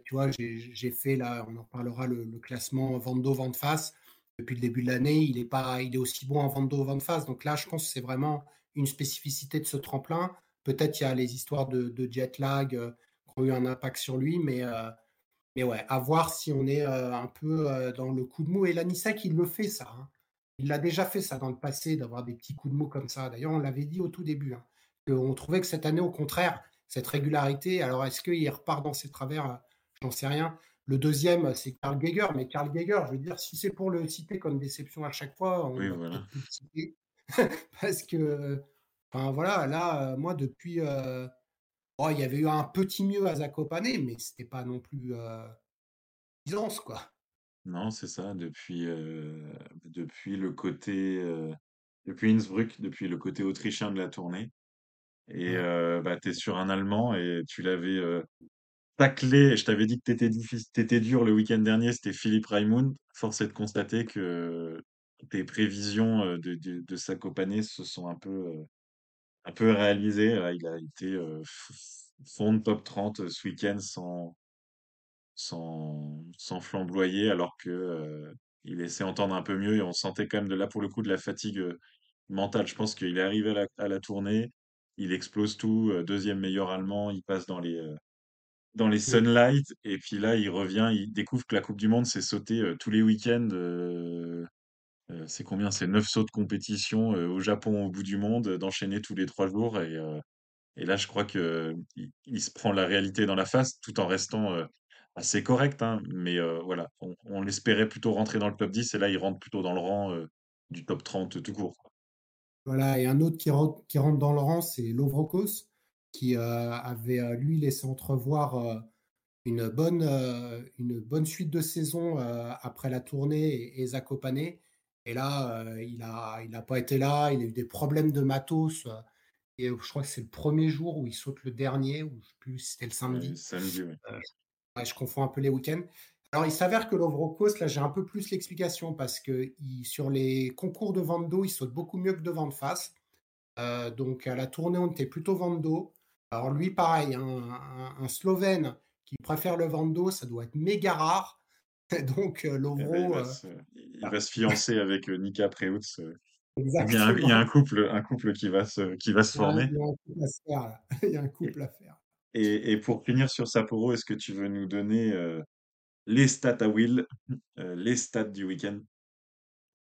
tu vois, j'ai fait là, on en parlera, le classement vente d'eau, vente face. Depuis le début de l'année, il est pas il est aussi bon en vente d'eau, vente face. Donc là, je pense que c'est vraiment une spécificité de ce tremplin. Peut-être il y a les histoires de jet lag, ont eu un impact sur lui, mais heu, mais ouais, à voir si on est, heu, un peu, heu, dans le coup de mou et l'Anisec, il le fait ça, hein. Il l'a déjà fait ça dans le passé, d'avoir des petits coups de mou comme ça. D'ailleurs, on l'avait dit au tout début, hein, qu'on trouvait que cette année, au contraire, cette régularité, alors est-ce qu'il repart dans ses travers? J'en sais rien. Le deuxième, c'est Karl Geiger, mais Karl Geiger, je veux dire, si c'est pour le citer comme déception à chaque fois, on Oui, va voilà. peut-être plus le citer. [laughs] Parce que, enfin voilà, là, moi depuis, oh, il y avait eu un petit mieux à Zakopane, mais c'était pas non plus, heu, Byzance, quoi. Non, c'est ça, depuis, heu, depuis le côté, heu, depuis Innsbruck, depuis le côté autrichien de la tournée et heu, bah, tu es sur un Allemand et tu l'avais, taclé. Je t'avais dit que tu étais dur le week-end dernier, c'était Philipp Raimund. Force est de constater que tes prévisions, de de de Zakopane se sont un peu, un peu réalisées. Là, il a été, fond de top 30, heu, ce week-end sans sans sans flamboyer alors que, il laissait entendre un peu mieux et on sentait quand même de là, pour le coup, de la fatigue, mentale. Je pense qu'il est arrivé à la à la tournée, il explose tout, 2e meilleur allemand, il passe dans les, dans les Mmh. Sunlight et puis là, il revient, il découvre que la coupe du monde, c'est sauter, heu, tous les week-ends, heu, c'est combien? C'est 9 sauts de compétition, heu, au Japon, au bout du monde, heu, d'enchaîner tous les 3 jours et là, je crois qu'il il se prend la réalité dans la face tout en restant, assez correct, hein. Mais voilà, on l'espérait plutôt rentrer dans le top 10 et là, il rentre plutôt dans le rang, du top 30 tout court. Voilà et un autre qui rentre dans le rang, c'est Lovro-Kos qui, avait, lui laissé entrevoir, une bonne, suite de saison, après la tournée et et Zakopane et là, heu, il a il a pas été là, il a eu des problèmes de matos, heu et je crois que c'est le 1er jour où il saute le dernier ou je sais plus si c'était le samedi. samedi, ouais, je confonds un peu les week-ends. Alors il s'avère que Lovro-Kos, là, j'ai un peu plus l'explication parce qu'il sur les concours de vente d'eau, il saute beaucoup mieux que de vente face. Donc à la tournée, on était plutôt vente d'eau. Alors lui, pareil, un un un Slovène qui préfère le vente d'eau, ça doit être méga rare. Donc bah, il Lovro, va heu, se il va se fiancer avec, Nika Preutz, il y a un il y a un couple un couple qui va se qui va former il y a un couple à faire et pour finir sur Sapporo, est-ce que tu veux nous donner, heu, les stats à Will, les stats du week-end?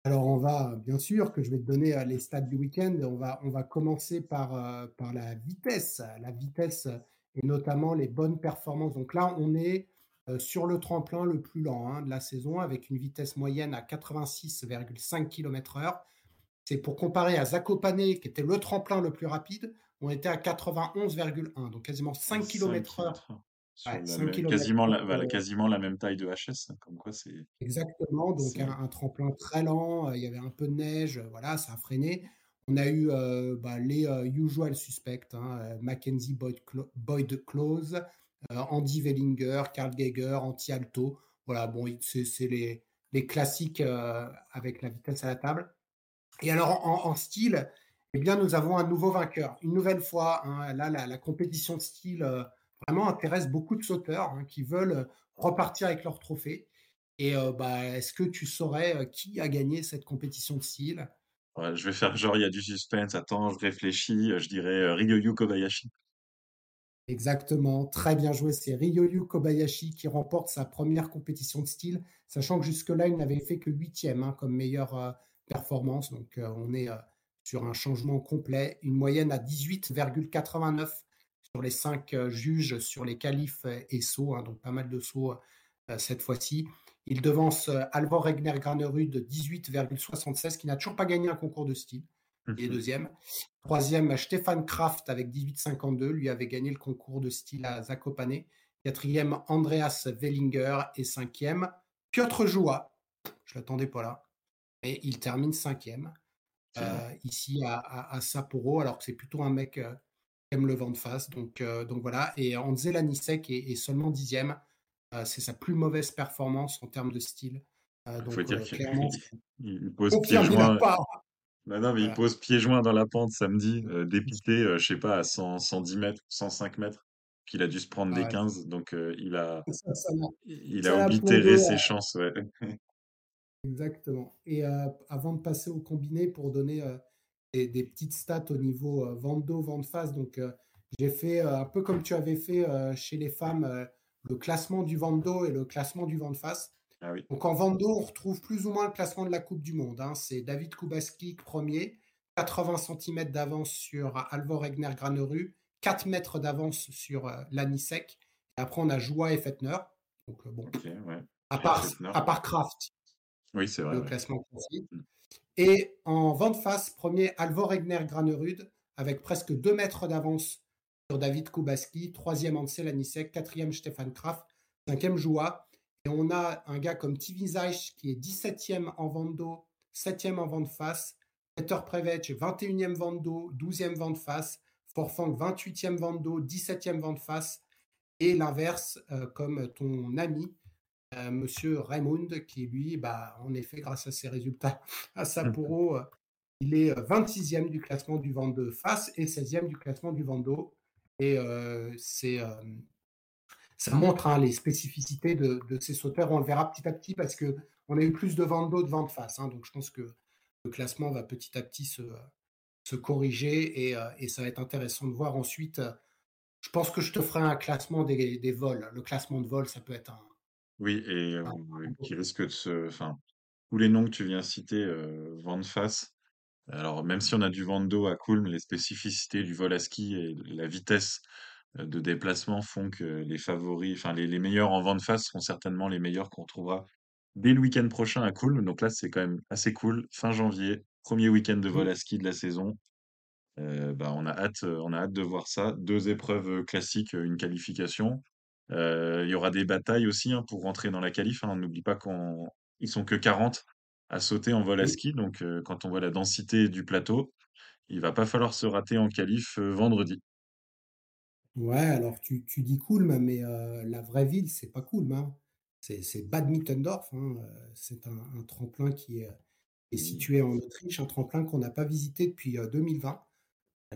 Alors on va bien sûr que je vais te donner, les stats du week-end. On va on va commencer par, par la vitesse. La vitesse, et notamment les bonnes performances. Donc là, on est, sur le tremplin le plus lent, hein, de la saison avec une vitesse moyenne à 86,5 kilomètres/heure. C'est pour comparer à Zakopane qui était le tremplin le plus rapide, on était à 91,1 donc quasiment À 5 5 kilomètres/heure. kilomètres heure, sur Ouais, la 5 mê quasiment la voilà, pour, heu quasiment la même taille de HS, comme quoi c'est Exactement, donc un tremplin très lent, heu, il y avait un peu de neige, heu, voilà, ça a freiné. On a eu, bah, les, usual suspects, hein, Mackenzie Boyd Boyd Klose, heu, Andy Wellinger, Karl Geiger, Antti Aalto. Voilà, bon, c'est les les classiques, heu, avec la vitesse à la table. Et alors en style, eh bien, nous avons un nouveau vainqueur. Une nouvelle fois, hein, là, la la compétition de style, heu, vraiment intéresse beaucoup de sauteurs, hein, qui veulent, repartir avec leur trophée. Et heu, bah, est-ce que tu saurais, qui a gagné cette compétition de style? je vais faire genre il y a du suspense. Attends, je réfléchis, je dirais, Ryoyu Kobayashi. Exactement, très bien joué, c'est Ryoyu Kobayashi qui remporte sa première compétition de style, sachant que jusque-là, il n'avait fait que 8e, hein, comme meilleure, heu, performance. Donc, heu, on est, heu, sur un changement complet, une moyenne à 18,89 sur les 5 heu, juges sur les qualifs et sauts, hein, donc pas mal de sauts, cette fois-ci. Il devance, heu, Halvor Egner Granerud de 18,76 qui n'a toujours pas gagné un concours de style. Il est Mmh 2e. 3e, Stefan Kraft avec 18,52. Lui avait gagné le concours de style à Zakopane. 4e, Andreas Wellinger et 5e, Piotr Joua. Je l'attendais pas là. Et il termine 5e heu, Tiens, ici à à à Sapporo, alors que c'est plutôt un mec, heu, qui aime le vent de face. Donc donc voilà et Andrzej Lanisek est est seulement 10e. Heu, c'est sa plus mauvaise performance en termes de style. Faut donc dire heu, qu'il clairement, [laughs] il pose il pas bah, non, mais il voilà. pose pieds joints dans la pente samedi, heu, dépité, heu, je sais pas, à 100-110 m, 105 m. qu'il a dû se prendre des Ouais, 15, donc euh, il a, ça ça l'a il a ça l'a obitéré plombé, ses chances. Ouais. [laughs] Exactement. Et euh, avant de passer au combiné pour donner euh, des, des petites stats au niveau euh, vente d'eau, vente face, donc euh, j'ai fait euh, un peu comme tu avais fait euh, chez les femmes, euh, le classement du vente d'eau et le classement du vente face. Ah oui, Donc en d'eau, on retrouve plus ou moins le classement de la Coupe du Monde. hein. C'est David Kubaskik premier, 80 cm d'avance sur Alvor Egner Granerud, 4 mètres d'avance sur euh, Lanisek. Et après, on a Joie et Fettner. Donc euh, bon, ouais. à part, à part Kraft, Oui, c'est vrai. le ouais. classement classique. Mm. Et en vente face, premier Alvor Egner Granerud avec presque 2 mètres d'avance sur David Kubaski, troisième Ansel Anisek, quatrième Stefan Kraft, cinquième Joua. Et on a un gars comme Tivi Zeich qui est 17e en vente d'eau, 7e en vente face, Peter Prevec 21e vente d'eau, 12e vente face, Forfang 28e vente d'eau, 17e vente face. Et l'inverse, euh, comme ton ami, euh, Monsieur Raymond, qui lui, bah, en effet, grâce à ses résultats [laughs] à Sapporo, euh, il est euh, 26e du classement du vent de face et 16e du classement du vent d'eau. Et euh, c'est, euh, ça montre hein, les spécificités de, de ces sauteurs. On le verra petit à petit parce que on a eu plus de vent d'eau de vent de face. hein. donc je pense que le classement va petit à petit se, se corriger et, euh, et ça va être intéressant de voir ensuite. euh, je pense que je te ferai un classement des, des vols. Le classement de vol, ça peut être un, Oui, et euh, qui risque de se. Enfin, tous les noms que tu viens citer euh, vont de face. Alors, même si on a du vent de dos à Kulm, les spécificités du vol à ski et la vitesse de déplacement font que les favoris, enfin, les, les meilleurs en vent de face seront certainement les meilleurs qu'on retrouvera dès le week-end prochain à Kulm. Donc là, c'est quand même assez cool. Fin janvier, premier week-end de vol à ski de la saison. Euh, bah, on a hâte, euh, on a hâte de voir ça. Deux épreuves euh, classiques, euh, une qualification. Euh, il y aura des batailles aussi hein, pour rentrer dans la qualif. hein. On n'oublie pas qu'ils sont que 40 à sauter en vol à ski. Donc, euh, quand on voit la densité du plateau, il va pas falloir se rater en qualif euh, vendredi. Ouais, alors tu, tu dis Kulm, mais euh, la vraie ville, c'est pas Kulm. hein. C'est, c'est Bad Mittendorf. hein. Euh, C'est un, un tremplin qui est, est Oui. situé en Autriche, un tremplin qu'on n'a pas visité depuis euh, 2020.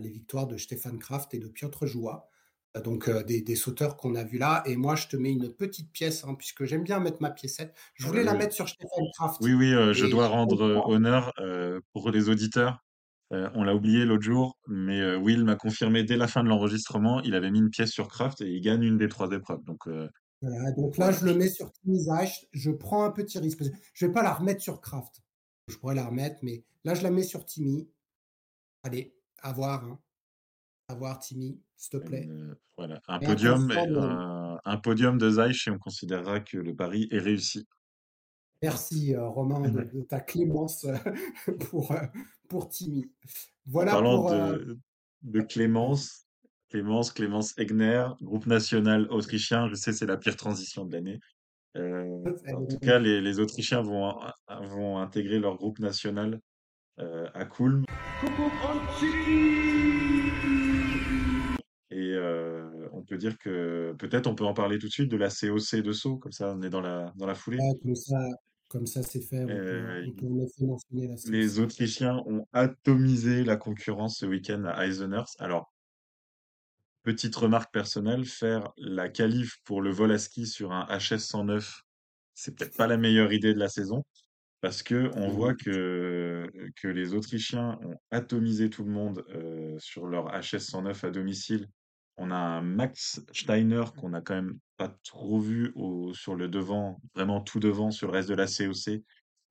Les victoires de Stefan Kraft et de Piotr Joua. Euh, Donc euh, des, des sauteurs qu'on a vus là. Et moi, je te mets une petite pièce, hein, puisque j'aime bien mettre ma piécette. Je voulais la oui. mettre sur Stefan Kraft. Oui, oui, euh, je Et dois rendre euh, honneur euh, pour les auditeurs. Euh, on l'a oublié l'autre jour, mais euh, Will m'a confirmé dès la fin de l'enregistrement, il avait mis une pièce sur Kraft et il gagne une des trois épreuves. Donc euh, Voilà, donc là, je le mets sur Timizage. Je prends un petit risque. Je vais pas la remettre sur Kraft. Je pourrais la remettre, mais là, je la mets sur Timmy. Allez, à voir. Hein. À voir, Timmy, s'il te plaît. Voilà, un Et podium, un, un podium de Zeich et on considérera que le pari est réussi. merci Romain de, de ta clémence [laughs] pour, pour Timmy. En Voilà parlant pour. euh, de, de Clémence, Clémence, Clémence Egner, groupe national autrichien, je sais c'est la pire transition de l'année. Euh, en tout cas, les, les Autrichiens vont, vont intégrer leur groupe national euh, à Kulm. Et euh, on peut dire que peut-être on peut en parler tout de suite de la COC de Sceaux, comme ça on est dans la, dans la foulée. ouais, comme ça, comme ça c'est fait. On, Euh, peut, on peut en effet mentionner la les. Autrichiens ont atomisé la concurrence ce week-end à Eisenhurst. Alors, petite remarque personnelle, faire la qualif pour le vol à ski sur un HS 109, c'est peut-être pas la meilleure idée de la saison, parce que on voit que, que les Autrichiens ont atomisé tout le monde euh, sur leur HS 109 à domicile. On a Max Steiner qu'on a quand même pas trop vu sur le devant, vraiment tout devant sur le reste de la COC.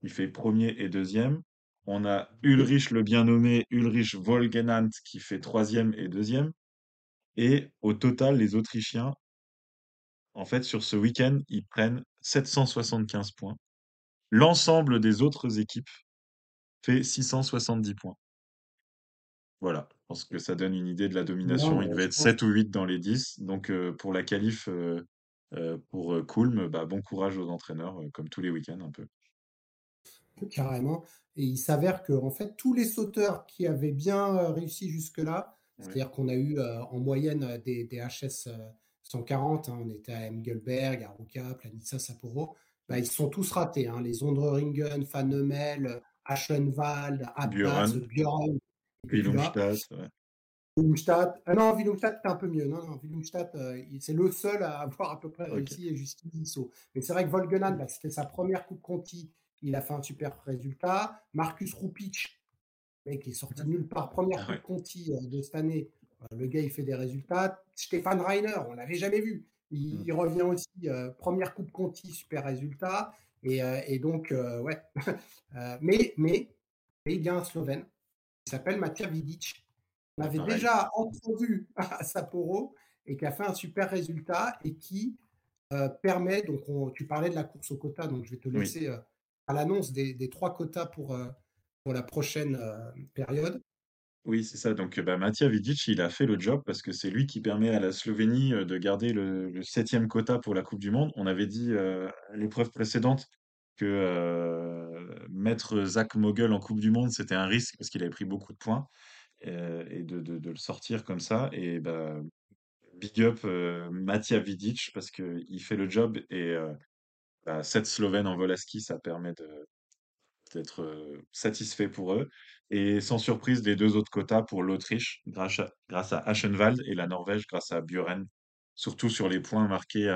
Il fait premier et deuxième. On a Ulrich le bien nommé, Ulrich Volgenant qui fait troisième et deuxième. Et au total, les Autrichiens, en fait, sur ce week-end, ils prennent 775 points. L'ensemble des autres équipes fait 670 points. Voilà, je pense que ça donne une idée de la domination. Non, Il devait être pense 7 ou 8 dans les 10. Donc euh, pour la qualif, euh, euh, pour Kulm, bah, bon courage aux entraîneurs, comme tous les week-ends un peu. Carrément. Et il s'avère que en fait, tous les sauteurs qui avaient bien réussi jusque-là, Ouais. c'est-à-dire qu'on a eu en moyenne des, des HS euh, 140, hein, on était à Engelberg, à Ruka, Planitza, Sapporo, bah, ils sont tous ratés. hein, les Ondreringen, Van Hummel, Aschenwald, Abbas, Björn, Billumstadt, ouais. Ah non, Willumstad, c'était un peu mieux. Non, non, euh, c'est le seul à avoir à peu près réussi et Justin Tissot. Mais c'est vrai que Volgenan, bah, c'était sa première Coupe Conti. Il a fait un super résultat. Marcus Rupic, mec, qui est sorti de nulle part. Première Ah Coupe ouais. Conti euh, de cette année. Euh, Le gars, il fait des résultats. Stéphane Reiner, on l'avait jamais vu. Il, Mm. il revient aussi. première Coupe Conti, super résultat. Et, et donc, ouais. [laughs] Mais, mais, mais il y a un Slovène qui s'appelle Matija Vidic. On avait Pareil. déjà entrevu [laughs] à Sapporo et qui a fait un super résultat et qui euh, permet, donc on- tu parlais de la course au quota, donc je vais te Oui. laisser euh, à l'annonce des, des trois quotas pour, euh, pour la prochaine période. Oui, c'est ça. Donc, bah, Matija Vidic, il a fait le job parce que c'est lui qui permet à la Slovénie de garder le, le septième quota pour la Coupe du Monde. On avait dit à l'épreuve précédente que mettre Zach Mogul en Coupe du Monde, c'était un risque parce qu'il avait pris beaucoup de points euh, et de, le sortir comme ça. Et bah, big up euh, Vidic parce qu'il fait le job et euh, bah, cette Slovène en vol ça permet d'être euh, satisfait pour eux. Et sans surprise, les deux autres quotas pour l'Autriche, grâce à, grâce Aschenwald, et la Norvège, grâce à Buren, surtout sur les points marqués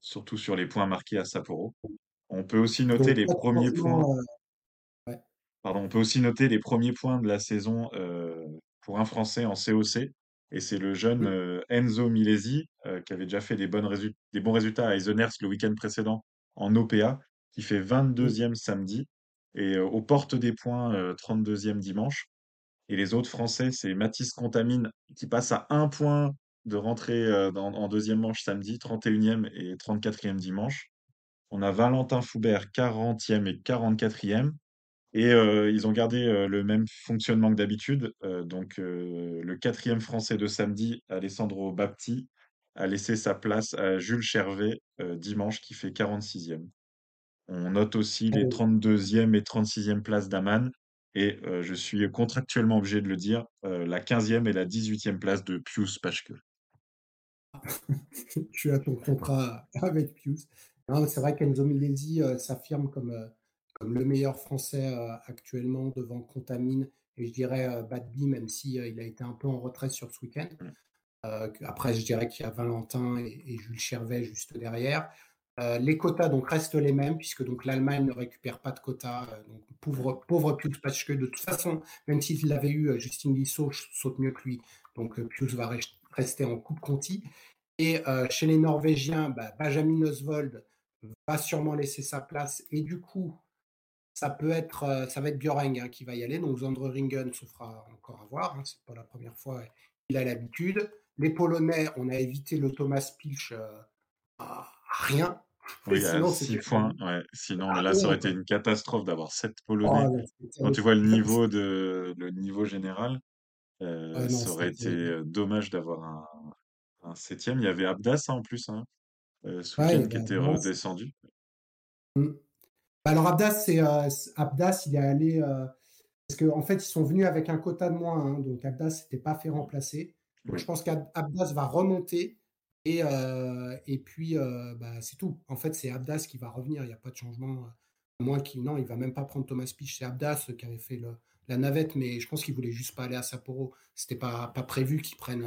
surtout sur les points marqués à Sapporo. On peut aussi noter Donc, les premiers points, changement, euh, ouais. pardon, on peut aussi noter les premiers points de la saison euh, pour un Français en COC. Et c'est le jeune euh, Enzo Milesi, euh, qui avait déjà fait des, bonnes résu- des bons résultats à Eisenherz le week-end précédent en OPA, qui fait Mm. 22e samedi et aux portes des points, euh, 32e dimanche. Et les autres Français, c'est Mathis Contamine, qui passe à un point de rentrer en deuxième manche samedi, 31e et 34e dimanche. On a Valentin Foubert, 40e et 44e. Et euh, ils ont gardé euh, le même fonctionnement que d'habitude. Euh, donc, le quatrième français de samedi, Alessandro Bapti, a laissé sa place à Jules Chervet dimanche, qui fait 46e. On note aussi les 32e et 36e places d'Aman. Et je suis contractuellement obligé de le dire, la 15e et la 18e place de Pius Paschke. [laughs] tu as ton contrat avec Pius. C'est vrai qu'Enzo Milesi euh, s'affirme comme, euh, comme le meilleur Français euh, actuellement devant Contamine et je dirais Badby, même si euh, il a été un peu en retrait sur ce week-end. Mm. Euh, que- après, je dirais qu'il y a Valentin et, et Jules Chervet juste derrière. Euh, les quotas donc restent les mêmes puisque donc l'Allemagne ne récupère pas de quotas. euh, donc pauvre pauvre Pius parce que de toute façon, même s'il l'avait eu, euh, Justin Lissot saute mieux que lui. Donc Pius va rest- rester en Coupe Conti. Et euh, chez les Norvégiens, bah, Benjamin Oswald va sûrement laisser sa place. Et du coup, ça peut être, euh, ça va être Björeng hein, qui va y aller. Donc Zandre Ringen se fera encore avoir. Hein, c'est pas la première fois. Il a l'habitude. Les Polonais, on a évité le Thomas Pilch euh, à rien. [laughs] Oui, sinon, 6 c'était- points. Ouais. Sinon, Ah là, ça aurait été une catastrophe d'avoir 7 Oh, Polonais. là, Quand tu vois le niveau de le niveau général, euh, non, ça aurait été dommage d'avoir un, un septième. Il y avait Abdas hein, en plus, hein, euh, Ouais, qui était redescendu. Mm. Bah, Alors Abdas, c'est euh, Abdas, il est allé euh, parce qu'en en fait ils sont venus avec un quota de moins, hein, donc Abdas s'était pas fait remplacer. Donc Oui. je pense qu'Abdas va remonter et et puis bah, c'est tout. En fait c'est Abdas qui va revenir, il n'y a pas de changement. à moins qu'il non, il va même pas prendre Thomas Pich, c'est Abdas qui avait fait le- la navette, mais je pense qu'il voulait juste pas aller à Sapporo. C'était pas pas prévu qu'il prenne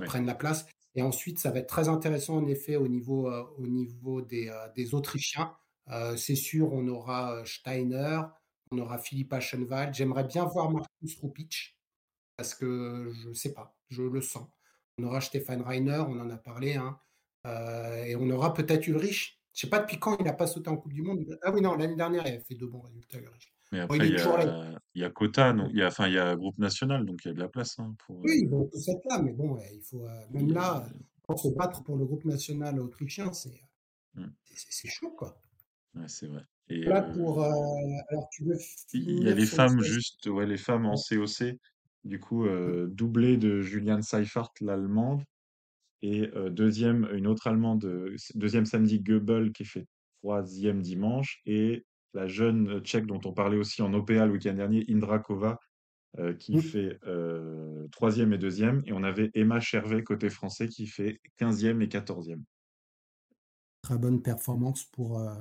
Oui. prenne la place. Et ensuite, ça va être très intéressant en effet au niveau, euh, au niveau des, euh, Autrichiens. Euh, c'est sûr, on aura Steiner, on aura Philippe Aschenwald. J'aimerais bien voir Marcus Rupic parce que je sais pas, je le sens. On aura Stéphane Reiner, on en a parlé, hein. Et on aura peut-être Ulrich. Je sais pas depuis quand il n'a pas sauté en Coupe du Monde. Ah oui, non, l'année dernière, il a fait de bons résultats, Ulrich. Mais après, il y a, il y a Quota, donc il y a, enfin, il y a groupe national, donc il y a de la place hein, pour. Oui, euh, ils vont tous être là, mais bon, il faut euh, même là, pour se battre pour le groupe national autrichien, c'est Mm. c'est chaud, quoi. ouais, c'est vrai. Et Là, euh, pour. euh, alors, tu veux il y a les femmes juste, ouais, les femmes en. COC, du coup, euh, doublé de Juliane Seifert, l'allemande, et euh, deuxième, une autre allemande, deuxième samedi, Goebel, qui fait troisième dimanche, et la jeune tchèque dont on parlait aussi en OPA le week-end dernier, Indrakova, euh, qui Mm. fait euh, troisième et deuxième, et on avait Emma Chervet côté français qui fait quinzième et quatorzième. Très bonne performance pour euh,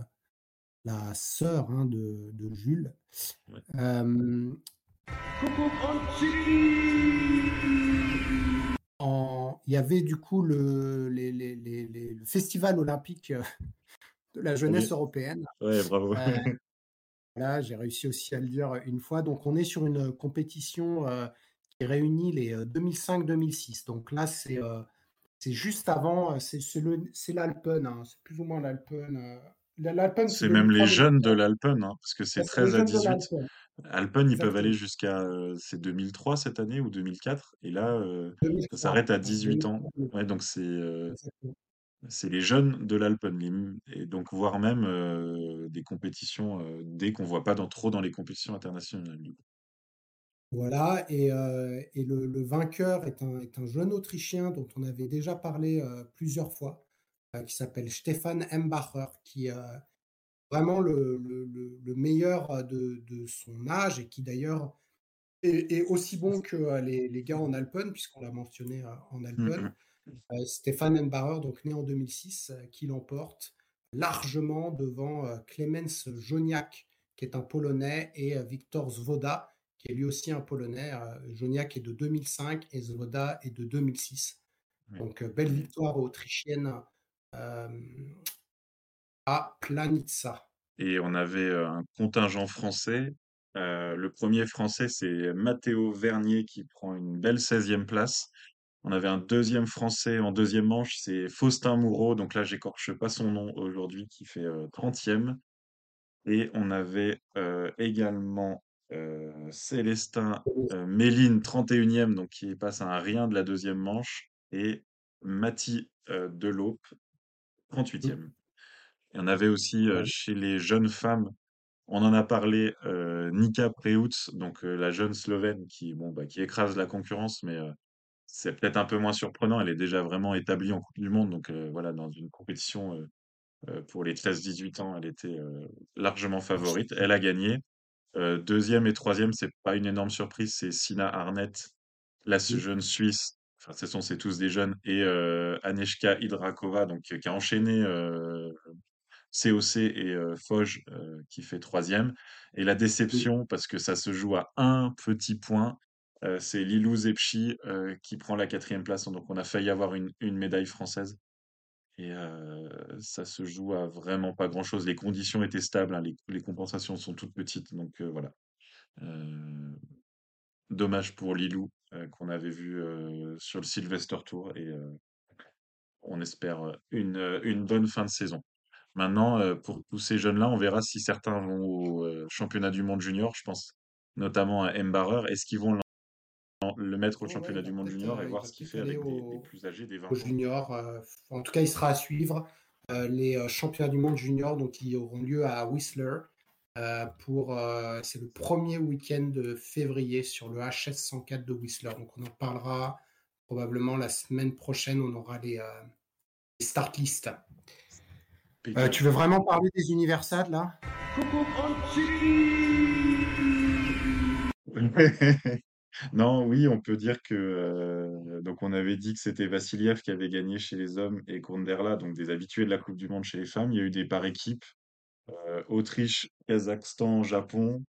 la sœur hein, de, de Jules. Ouais. Euh, En... Il y avait du coup le, les, les, les, le festival olympique euh, de la jeunesse Oui. européenne. Ouais, bravo. Euh, [laughs] Là, j'ai réussi aussi à le dire une fois. Donc, on est sur une compétition euh, qui réunit les euh, 2005-2006. Donc là, c'est euh, c'est juste avant, euh, c'est l'Alpen, hein, c'est plus ou moins l'Alpen. euh, c'est même les 2003, jeunes de 2004. l'Alpen, hein, parce que c'est Ouais, c'est les 13 à jeunes de 18. l'Alpen, Alpen, ils peuvent aller jusqu'à euh, c'est 2003 cette année ou 2004, et là, euh, ça 2003, s'arrête à ouais, 18 ans. 2003, 2004, Ouais, donc c'est euh. C'est les jeunes de l'Alpen, les- et donc voire même des compétitions dès qu'on voit pas dans, trop dans les compétitions internationales. du coup. Voilà, et, et le, le vainqueur est un, est un jeune Autrichien dont on avait déjà parlé plusieurs fois, euh, qui s'appelle Stefan Embacher, qui, euh, vraiment le, le- le- le meilleur de, de son âge et qui d'ailleurs est, est aussi bon que les, les gars en Alpen, puisqu'on l'a mentionné en Mm, Alpen. mm. Euh, Stéphane Embarer, donc né en 2006, euh, qui l'emporte largement devant euh, Clemens Joniak, qui est un Polonais, et euh, Viktor Zwoda, qui est lui aussi un Polonais. Joniak est de 2005 et Zwoda est de 2006. Oui. Donc, belle victoire autrichienne à Planitza. Et on avait un contingent français. Le premier français, c'est Matteo Vernier qui prend une belle 16e place. On avait un deuxième français en deuxième manche, c'est Faustin Moureau, donc là j'écorche pas son nom aujourd'hui, qui fait euh, 30e. Et on avait euh, également euh, Célestin euh, Méline, 31e, donc qui passe à un rien de la deuxième manche, et Mathie euh, Delaupe, 38e. Et on avait aussi euh, chez les jeunes femmes, on en a parlé, euh, Nika Preutz, donc euh, la jeune Slovène qui, bon, bah, qui écrase la concurrence, mais euh, c'est peut-être un peu moins surprenant. Elle est déjà vraiment établie en Coupe du Monde, donc euh, voilà, dans une compétition euh, euh, pour les 13-18 ans, elle était largement favorite. Elle a gagné. Deuxième et troisième, c'est pas une énorme surprise, c'est Sina Arnett, la jeune Suisse. Enfin, ce sont c'est tous des jeunes et Aneshka Hydrakova, donc qui a enchaîné COC et euh, Foge euh, qui fait troisième. Et la déception, parce que ça se joue à un petit point, c'est Lilou Zepchi euh, qui prend la quatrième place. Donc on a failli avoir une, médaille française. Et euh, ça se joue à vraiment pas grand-chose. Les conditions étaient stables, hein, les, compensations sont toutes petites. Donc euh, voilà. Euh, dommage pour Lilou euh, qu'on avait vu euh, sur le Sylvester Tour. Et euh, on espère euh, une, euh, bonne fin de saison. Maintenant, euh, pour tous ces jeunes-là, on verra si certains vont au euh, championnat du monde junior, je pense notamment à Mbarer. Est-ce qu'ils vont le mettre au Ouais, championnat du monde junior et euh, voir ce qu'il fait avec des, plus âgés, des 20 au ans? junior. euh, en tout cas, il sera à suivre. Euh, les euh, championnats du monde junior, donc ils auront lieu à Whistler. euh, pour euh, c'est le premier week-end de février sur le HS 104 de Whistler. Donc on en parlera probablement la semaine prochaine. On aura les, euh, les start. Euh, Impeccable. tu veux vraiment parler des universades là? [laughs] Non, oui, on peut dire que donc on avait dit que c'était Vassiliev qui avait gagné chez les hommes et Konderla, donc des habitués de la Coupe du Monde chez les femmes. Il y a eu des par équipes Autriche, Kazakhstan, Japon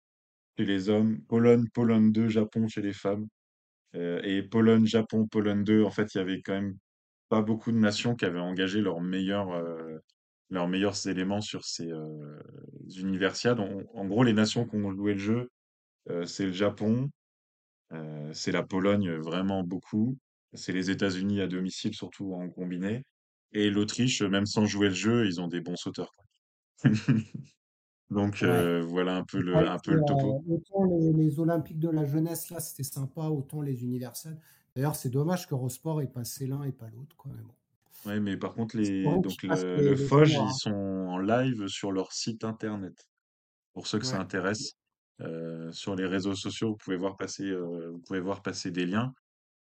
chez les hommes, Pologne, Pologne 2, Japon chez les femmes. Et Pologne, Japon, Pologne 2, en fait, il y avait quand même pas beaucoup de nations qui avaient engagé leurs meilleurs, leurs meilleurs éléments sur ces universiades. En, gros, les nations qui ont joué le jeu, c'est le Japon, euh, c'est la Pologne vraiment beaucoup, c'est les États-Unis à domicile, surtout en combiné, et l'Autriche, même sans jouer le jeu, ils ont des bons sauteurs. quoi. [laughs] Donc euh, voilà un peu le, un peu le euh, topo. autant les, les Olympiques de la jeunesse, là, c'était sympa, autant les universelles. D'ailleurs, c'est dommage que Rosport ait passé l'un et pas l'autre. Mais bon. Ouais, mais par contre, les, donc le, le Foge, tournois, ils hein. sont en live sur leur site internet. Pour ceux que ça intéresse, sur les réseaux sociaux, vous pouvez voir passer, euh, vous pouvez voir passer des liens.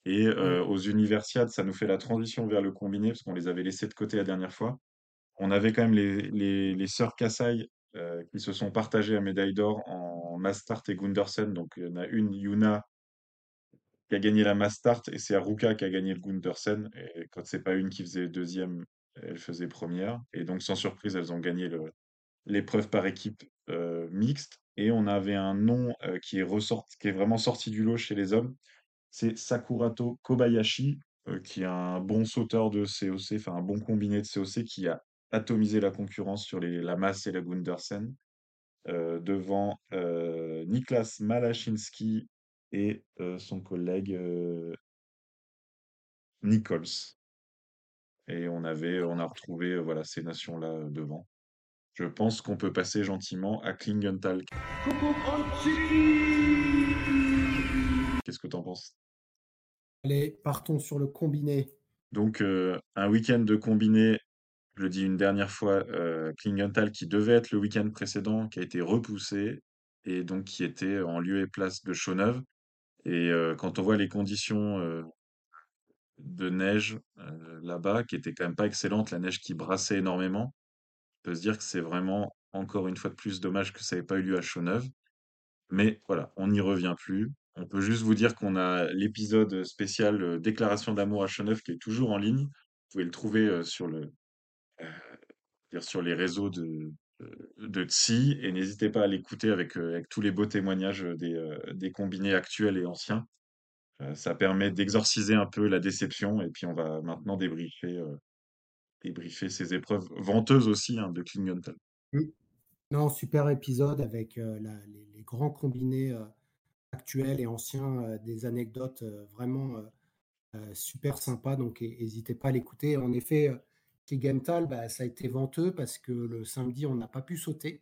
Et euh, aux Universiades, ça nous fait la transition vers le combiné, parce qu'on les avait laissés de côté la dernière fois. On avait quand même les, les, les sœurs Kassai euh, qui se sont partagées la médaille d'or en Mastart et Gundersen. Donc il y en a une, Yuna, qui a gagné la Mastart, et c'est Aruka qui a gagné le Gundersen. Et quand c'est pas une qui faisait deuxième, elle faisait première. Et donc sans surprise, elles ont gagné l'épreuve par équipe euh, mixte. Et on avait un nom euh, qui est ressorti, qui est vraiment sorti du lot chez les hommes. C'est Sakurato Kobayashi, euh, qui est un bon sauteur de COC, enfin un bon combiné de COC qui a atomisé la concurrence sur les, la masse et la Gundersen. devant Niklas Malachinski et son collègue Nichols. Et on avait, on a retrouvé voilà ces nations-là devant. Je pense qu'on peut passer gentiment à Klingenthal. Qu'est-ce que t'en penses? Allez, partons sur le combiné. Donc euh, un week-end de combiné, je le dis une dernière fois, euh, Klingenthal qui devait être le week-end précédent, qui a été repoussé et donc qui était en lieu et place de Chaux-Neuve. Et euh, quand on voit les conditions de neige là-bas, qui étaient quand même pas excellentes, la neige qui brassait énormément, peut se dire que c'est vraiment encore une fois de plus dommage que ça n'ait pas eu lieu à Chaux-Neuve. Mais voilà, on n'y revient plus. On peut juste vous dire qu'on a l'épisode spécial euh, Déclaration d'amour à Chaux-Neuve qui est toujours en ligne. Vous pouvez le trouver euh, euh, sur les réseaux de, de, Tsi et n'hésitez pas à l'écouter avec, tous les beaux témoignages des, des combinés actuels et anciens. Ça permet d'exorciser un peu la déception et puis on va maintenant débriefer, débriefer ces épreuves venteuses aussi hein, de Klingenthal. Non, super épisode avec euh, les, grands combinés euh, actuels et anciens, euh, des anecdotes vraiment super sympas. Donc, n'hésitez pas à l'écouter. En effet, Klingenthal, bah, ça a été venteux parce que le samedi, on n'a pas pu sauter.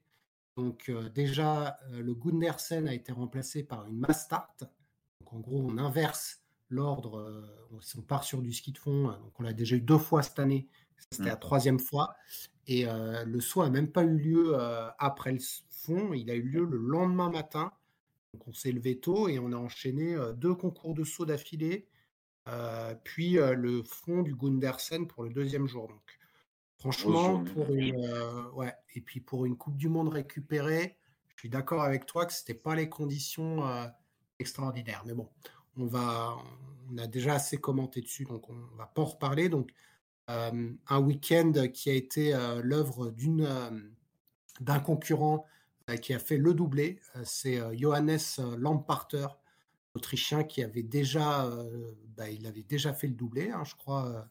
Donc, déjà, le Gundersen a été remplacé par une Mastart. Donc, en gros, on inverse l'ordre. on, on part sur du ski de fond. hein. Donc, on l'a déjà eu deux fois cette année. C'était la troisième fois. Et euh, le saut n'a même pas eu lieu euh, après le fond. Il a eu lieu le lendemain matin. Donc, on s'est levé tôt et on a enchaîné euh, deux concours de saut d'affilée. puis le fond du Gundersen pour le deuxième jour. Donc, franchement, pour une, ouais, et puis pour une Coupe du Monde récupérée, je suis d'accord avec toi que c'était pas les conditions extraordinaires. Mais bon, on va, on a déjà assez commenté dessus, donc on va pas en reparler. Donc, un week-end qui a été euh, l'œuvre euh, d'un concurrent euh, qui a fait le doublé, euh, c'est euh, Johannes euh, Lamparter, autrichien, qui avait déjà, euh, bah, il avait déjà fait le doublé, hein, je crois.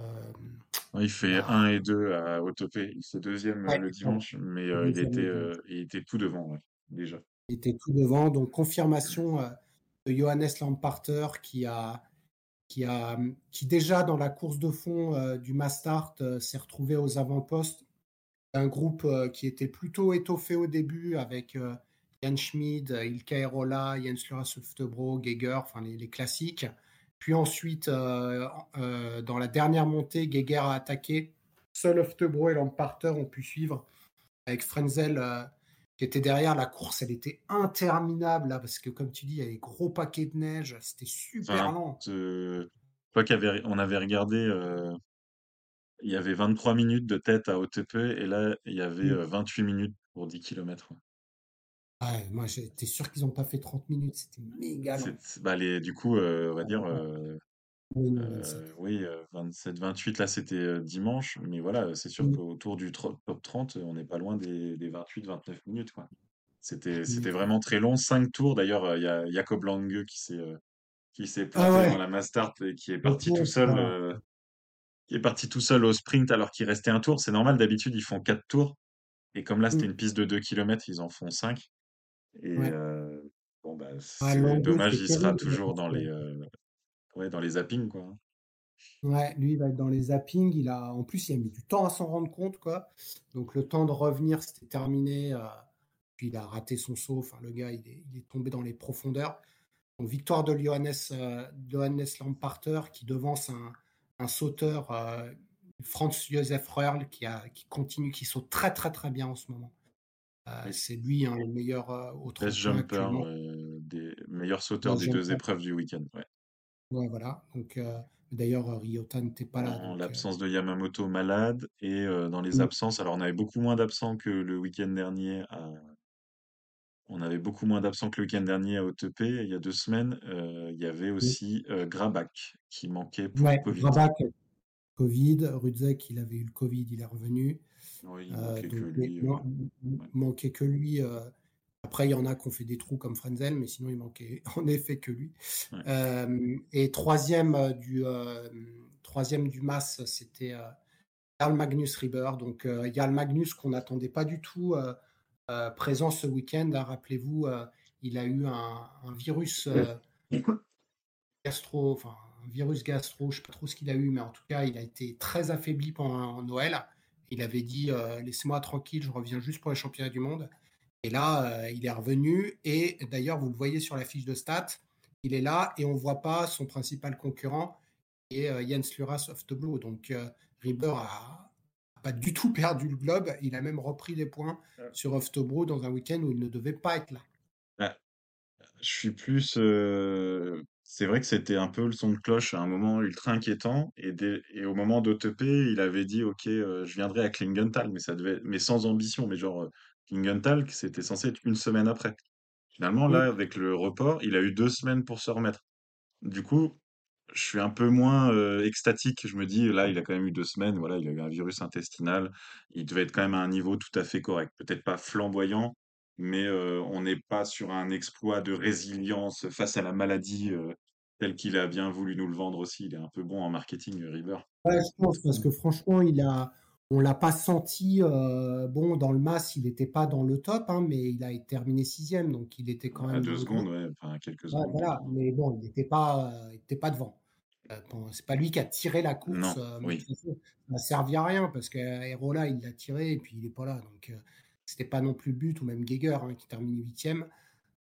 euh, euh, Il fait bah, 1 et 2 à Autopé. Il fait deuxième euh, ouais, le dimanche, mais euh, il était, euh, il était tout devant, ouais, déjà. Il était tout devant. Donc, confirmation euh, de Johannes Lamparter qui a, qui a, qui déjà dans la course de fond euh, du Mastart euh, s'est retrouvé aux avant-postes. Un groupe euh, qui était plutôt étoffé au début avec Jan Schmid, Ilka Erola, Jens Lura Söftebro, Geiger, enfin les, classiques. Puis ensuite, dans la dernière montée, Geiger a attaqué. Seul Öftebro et Lamparter ont pu suivre avec Frenzel qui était derrière. La course, elle était interminable là, parce que comme tu dis, il y avait des gros paquets de neige. C'était super Enfin, lent. euh, je crois qu'on avait, on avait regardé, euh, il y avait 23 minutes de tête à OTP et là, il y avait Mm. euh, 28 minutes pour 10 km. Ouais, moi, j'étais sûr qu'ils n'ont pas fait 30 minutes. C'était méga lent. C'est, bah, les, du coup, euh, on va dire, Oui, non, euh, 27. oui, euh, 27, 28, là, c'était euh, dimanche, mais voilà, c'est sûr Mm. qu'autour du tro- top 30, on n'est pas loin des, des 28, 29 minutes, quoi. C'était, c'était vraiment très long, cinq tours. D'ailleurs, il y a Jacob Lange qui s'est, euh, qui s'est Ah planté dans la Mastart et qui est le parti tout pauvre, seul, ça. euh, qui est parti tout seul au sprint alors qu'il restait un tour. C'est normal, d'habitude, ils font quatre tours. Et comme là, c'était Mm. une piste de 2 km, ils en font 5. Et Ouais. euh, bon, bah, Ah, c'est dommage, c'est il sera terrible. toujours dans les, euh, ouais, dans les zappings, quoi. hein. Ouais, lui, il va être dans les zappings. Il a, en plus, il a mis du temps à s'en rendre compte, quoi. Donc, le temps de revenir, c'était terminé. euh, puis, il a raté son saut. Enfin, le gars, il est, il est tombé dans les profondeurs. Donc, victoire de Johannes, euh, Johannes Lamparter qui devance un, un sauteur, euh, Franz Josef Röhrl, qui, a, qui continue, qui saute très, très, très bien en ce moment. Euh, c'est lui, hein, le meilleur au Best tremplin jumper, des meilleurs sauteurs des deux épreuves du week-end. Ouais. Ouais, voilà. Donc, euh, d'ailleurs, euh, Ryota n'était pas là. En Donc, euh, l'absence de Yamamoto malade et dans les mm, absences, alors on avait beaucoup moins d'absents que le week-end dernier à, On avait beaucoup moins d'absents que le week-end dernier à OTP. Il y a deux semaines, il y avait aussi Grabach qui manquait pour ouais, Covid. Rabat, Covid. Rudzek, il avait eu le Covid, il est revenu. Oui, il Euh, manquait que donc, lui. ouais. manquait que lui. Après, il y en a qui ont fait des trous comme Frenzel, mais sinon, il manquait [laughs] en effet que lui. Ouais. Euh, et troisième euh, du, euh, troisième du mass, c'était euh, Jarl Magnus Rieber. Donc, euh, Jarl Magnus qu'on n'attendait pas du tout présent ce week-end. hein. Rappelez-vous, il a eu un, un virus gastro, enfin un virus gastro, je sais pas trop ce qu'il a eu, mais en tout cas, il a été très affaibli pendant Noël. Il avait dit laissez-moi tranquille, je reviens juste pour les championnats du monde. Et là, euh, il est revenu. Et d'ailleurs, vous le voyez sur la fiche de stats, il est là et on voit pas son principal concurrent, qui est euh, Jens Luras of the Blue. Donc, euh, Rieber a pas du tout [laughs] perdu le globe. Il a même repris des points Ouais. sur Oftobro dans un week-end où il ne devait pas être là. Ouais. Je suis plus. euh, C'est vrai que c'était un peu le son de cloche à un moment ultra inquiétant. Et, au moment d'OTP, il avait dit Ok, euh, je viendrai à Klingenthal, mais, ça devait... mais sans ambition. Mais genre, Klingenthal, c'était censé être une semaine après. Finalement, là, avec le report, il a eu deux semaines pour se remettre. Du coup, je suis un peu moins euh, extatique. Je me dis, là, il a quand même eu deux semaines. Voilà, il a eu un virus intestinal. Il devait être quand même à un niveau tout à fait correct. Peut-être pas flamboyant, mais euh, on n'est pas sur un exploit de résilience face à la maladie euh, tel qu'il a bien voulu nous le vendre aussi. Il est un peu bon en marketing, euh, River. Ouais, je pense, parce que franchement, il a, on l'a pas senti. euh, bon, dans le mass, il n'était pas dans le top, hein, mais il a terminé sixième, donc il était quand À même deux dans le secondes, ouais, enfin quelques Ouais, secondes. voilà, mais bon, il n'était pas, euh, il était pas devant. Euh, bon, c'est pas lui qui a tiré la course, Non, euh, mais oui. façon, ça n'a servi à rien parce qu'Aerola, il l'a tiré et puis il est pas là. Donc, c'était pas non plus but ou même Geiger hein, qui termine huitième.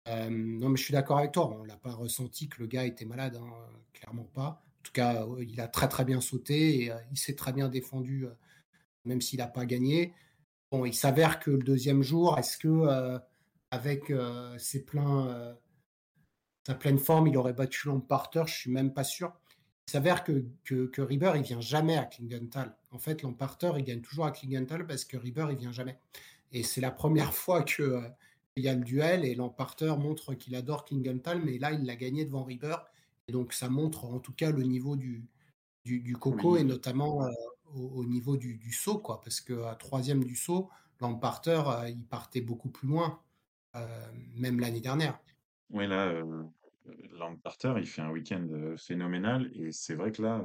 Euh, non, mais je suis d'accord avec toi. On l'a pas ressenti que le gars était malade, hein, clairement pas. En tout cas, il a très très bien sauté et euh, il s'est très bien défendu, euh, même s'il n'a pas gagné. Bon, il s'avère que le deuxième jour, est-ce que euh, avec euh, ses pleins, euh, sa pleine forme, il aurait battu Lamparter Je suis même pas sûr. Il s'avère que, que, que Rieber, il vient jamais à Klingenthal. En fait, Lamparter, il gagne toujours à Klingenthal parce que Rieber, il vient jamais. Et c'est la première [laughs] fois que il y a le duel et Lamparter montre qu'il adore Klingenthal, mais là, il l'a gagné devant Rieber. Et donc, ça montre en tout cas le niveau du, du, du coco Oui. et notamment au, au niveau du, saut, quoi. Parce qu'à troisième du saut, Lamparter, euh, il partait beaucoup plus loin, euh, même l'année dernière. Oui, là, euh, Lamparter, il fait un week-end phénoménal et c'est vrai que là,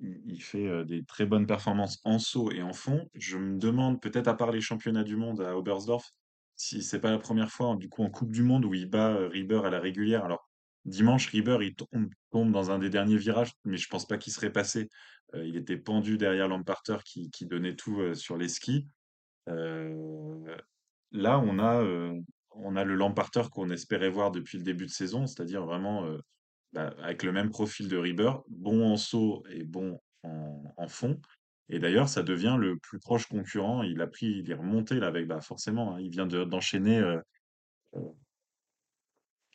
il, fait des très bonnes performances en saut et en fond. Je me demande, peut-être à part les championnats du monde à Oberstdorf, si c'est pas la première fois, du coup, en Coupe du Monde où il bat Rieber à la régulière. Alors, dimanche, Rieber, il tombe, dans un des derniers virages, mais je pense pas qu'il serait passé. Euh, il était pendu derrière Lamparter qui, donnait tout euh, sur les skis. Euh, là, on a, on a le Lamparter qu'on espérait voir depuis le début de saison, c'est-à-dire vraiment bah, avec le même profil de Rieber, bon en saut et bon en, fond. Et d'ailleurs, ça devient le plus proche concurrent. Il a pris, il est remonté là avec, bah forcément, hein, il vient de- d'enchaîner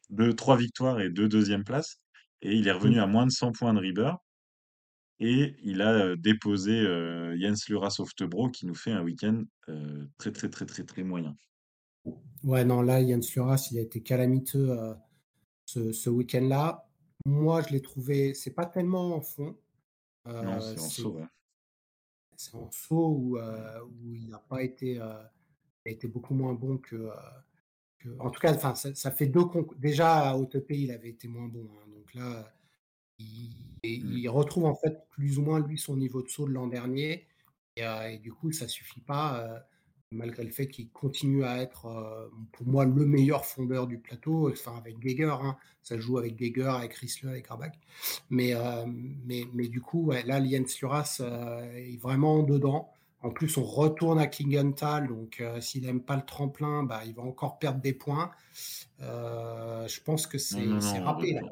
deux, trois victoires et deux deuxièmes places. Et il est revenu Mm. à moins de 100 points de Rieber. Et il a déposé euh, Jens Luras Oftebro qui nous fait un week-end euh, très, très, très, très, très moyen. Ouais, non, là, Jens Luras, il a été calamiteux euh, ce, ce week-end-là. Moi, je l'ai trouvé, c'est pas tellement en fond. Non, euh, c'est en saut, ouais. c'est en saut où, où il n'a pas été, été beaucoup moins bon que. Que- en tout cas, enfin, ça, ça fait deux concours. Déjà, à OTP, il avait été moins bon. hein. donc là, il, et Mm. il retrouve en fait plus ou moins lui son niveau de saut de l'an dernier. Et, euh, et du coup, ça suffit pas, euh, malgré le fait qu'il continue à être, euh, pour moi, le meilleur fondeur du plateau. Enfin, avec Geiger, hein. ça joue avec Geiger, avec Chrysler, avec Grabach. Mais, mais, mais du coup, ouais, là, Jens Luras euh, est vraiment dedans. En plus, on retourne à Klingenthal, donc euh, s'il n'aime pas le tremplin, bah, il va encore perdre des points. Euh, je pense que c'est on râpé retourne,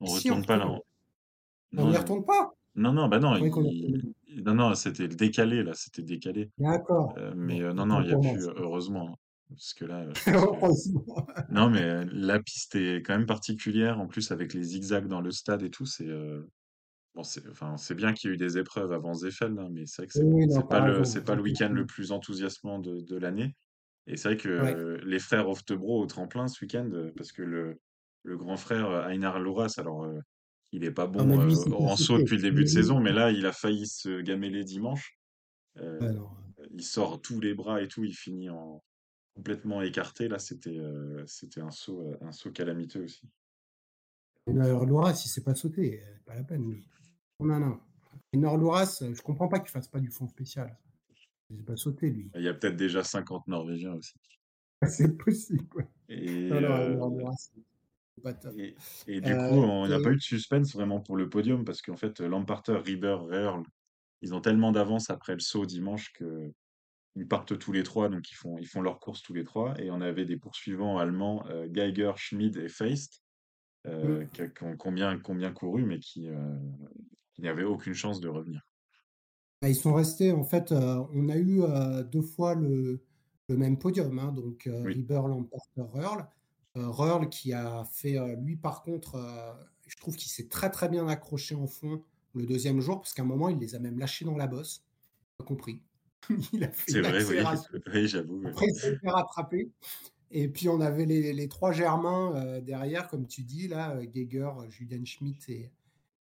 on Si, on retourne pas là. on- n'y Non, retourne pas? non, non, bah non, il... non, non, c'était le décalé là, c'était décalé. D'accord. Euh, mais euh, non, non, il y a plus, heureusement, hein, parce que là, je pense que Heureusement. non, mais euh, la piste est quand même particulière. En plus, avec les zigzags dans le stade et tout, c'est euh, bon, c'est enfin, bien qu'il y ait eu des épreuves avant Zeffel, là, mais c'est vrai que c'est Oui, pas le pas le week-end le plus enthousiasmant de, de l'année. Et c'est vrai que Ouais. euh, les frères Oftebro au tremplin ce week-end, euh, parce que le le grand frère euh, Einar Loras, alors euh, il est pas Ah, bon lui, euh, en saut depuis le début de saison, mais là, il a failli se gameler dimanche. Il sort tous les bras et tout, il finit en complètement écarté. Là, c'était c'était un saut, un saut calamiteux aussi. Enor Louras, il s'est pas sauté. Pas la peine, lui. Oh, Non, non. Enor Louras, euh, je comprends pas qu'il fasse pas du fond spécial. Il s'est pas sauté, lui. Il y a peut-être déjà 50 Norvégiens aussi. [laughs] C'est possible. ouais. Et, Non, euh, et, et du Euh, coup, on n'a et- pas eu de suspense vraiment pour le podium parce qu'en fait, Lamparter, Rieber, Earl, ils ont tellement d'avance après le saut dimanche que ils partent tous les trois, donc ils font, ils font leur course tous les trois. Et on avait des poursuivants allemands, euh, Geiger, Schmid et Feist, euh, Mm. qui, qui ont combien, combien couru, mais qui, euh, qui n'avaient aucune chance de revenir. Bah, Ils sont restés, en fait, euh, on a eu euh, deux fois le, le même podium, hein, donc euh, Oui. Rieber, Lamporter, Röhrl. Euh, Röhrl qui a fait, lui par contre, je trouve qu'il s'est très très bien accroché en fond le deuxième jour, parce qu'à un moment, il les a même lâchés dans la bosse. Pas compris. [laughs] Il a fait C'est vrai, oui, [laughs] j'avoue. Après, il s'est fait rattraper. Et puis, on avait les, les trois Germains derrière, comme tu dis, là, Geiger, Julian Schmidt et,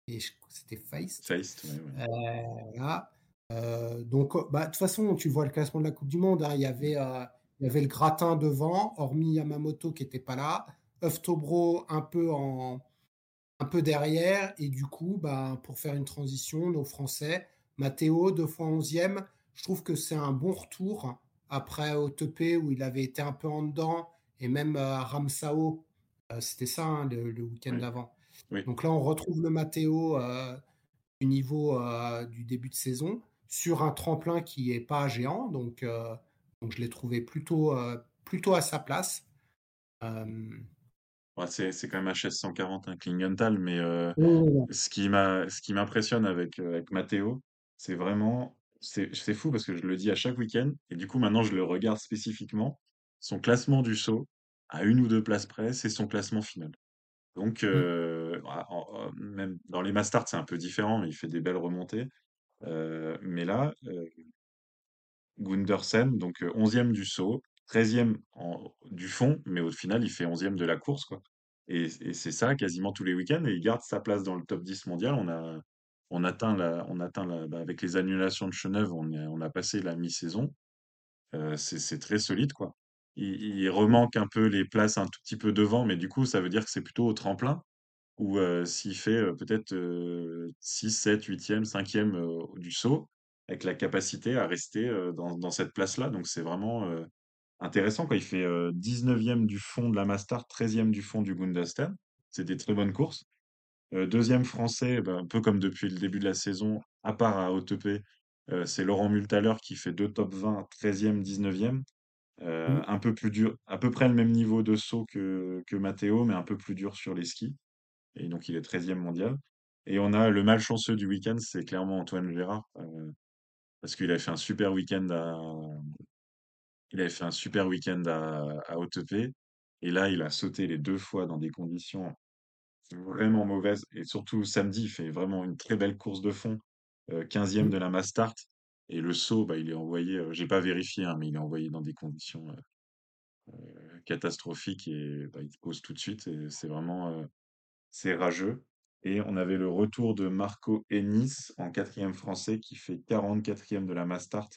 et c'était Feist. Feist, ouais, ouais. Voilà. Euh, donc, euh, bah, de toute façon, tu vois le classement de la Coupe du Monde. hein, il, y avait, euh, il y avait le gratin devant, hormis Yamamoto qui n'était pas là. Oeftobro un peu, en, un peu derrière. Et du coup, bah, pour faire une transition, nos Français, Matteo, deux fois 11e, je trouve que c'est un bon retour après OTP où il avait été un peu en dedans. Et même euh, à Ramsao, euh, c'était ça hein, le, le week-end Oui. d'avant. Oui. Donc là, on retrouve le Matteo euh, du niveau euh, du début de saison sur un tremplin qui est pas géant. Donc, euh, donc je l'ai trouvé plutôt, euh, plutôt à sa place. Ouais, c'est, quand même HS 140, un Klingenthal, mais oh, ce qui m'a, ce qui m'impressionne avec, avec Matteo, c'est vraiment, c'est, c'est fou parce que je le dis à chaque week-end, et du coup maintenant je le regarde spécifiquement, son classement du saut, à une ou deux places près, c'est son classement final. Donc, mm, euh, en- en- même dans les Mastart, c'est un peu différent, mais il fait des belles remontées. Euh, mais là, euh, Gundersen, donc euh, 11e du saut, 13e en- du fond, mais au final, il fait 11e de la course, quoi. Et, c'est ça quasiment tous les week-ends, et il garde sa place dans le top 10 mondial. On a, on atteint la, on atteint la, bah, avec les annulations de Cheneuve, on, a passé la mi-saison. Euh, c'est c'est très solide, quoi. Il, il remanque un peu les places un tout petit peu devant, mais du coup, ça veut dire que c'est plutôt au tremplin ou euh, s'il fait euh, peut-être euh, 6, 7, 8e, 5e euh, du saut, avec la capacité à rester euh, dans, dans cette place-là. Donc c'est vraiment euh, intéressant il fait euh, 19e du fond de la Mastart, 13e du fond du Gundasten. C'est des très bonnes courses. Euh, deuxième français, ben, un peu comme depuis le début de la saison, à part à OTP, euh, c'est Laurent Multaler qui fait deux top 20, 13e, 19e. Euh, mm. un peu plus dur, à peu près le même niveau de saut que, que Matteo, mais un peu plus dur sur les skis et donc il est 13e mondial. Et on a le malchanceux du week-end, c'est clairement Antoine Gérard, euh, parce qu'il avait fait un super week-end à, il avait fait un super week-end à, à et là il a sauté les deux fois dans des conditions vraiment mauvaises, et surtout samedi il fait vraiment une très belle course de fond, euh, 15e de la Mastart, et le saut, bah, il est envoyé, euh, j'ai pas vérifié, hein, mais il est envoyé dans des conditions euh, euh, catastrophiques, et bah, il pose tout de suite, et c'est vraiment c'est rageux. Et on avait le retour de Marco Ennis en quatrième français qui fait 44e de la Mastart,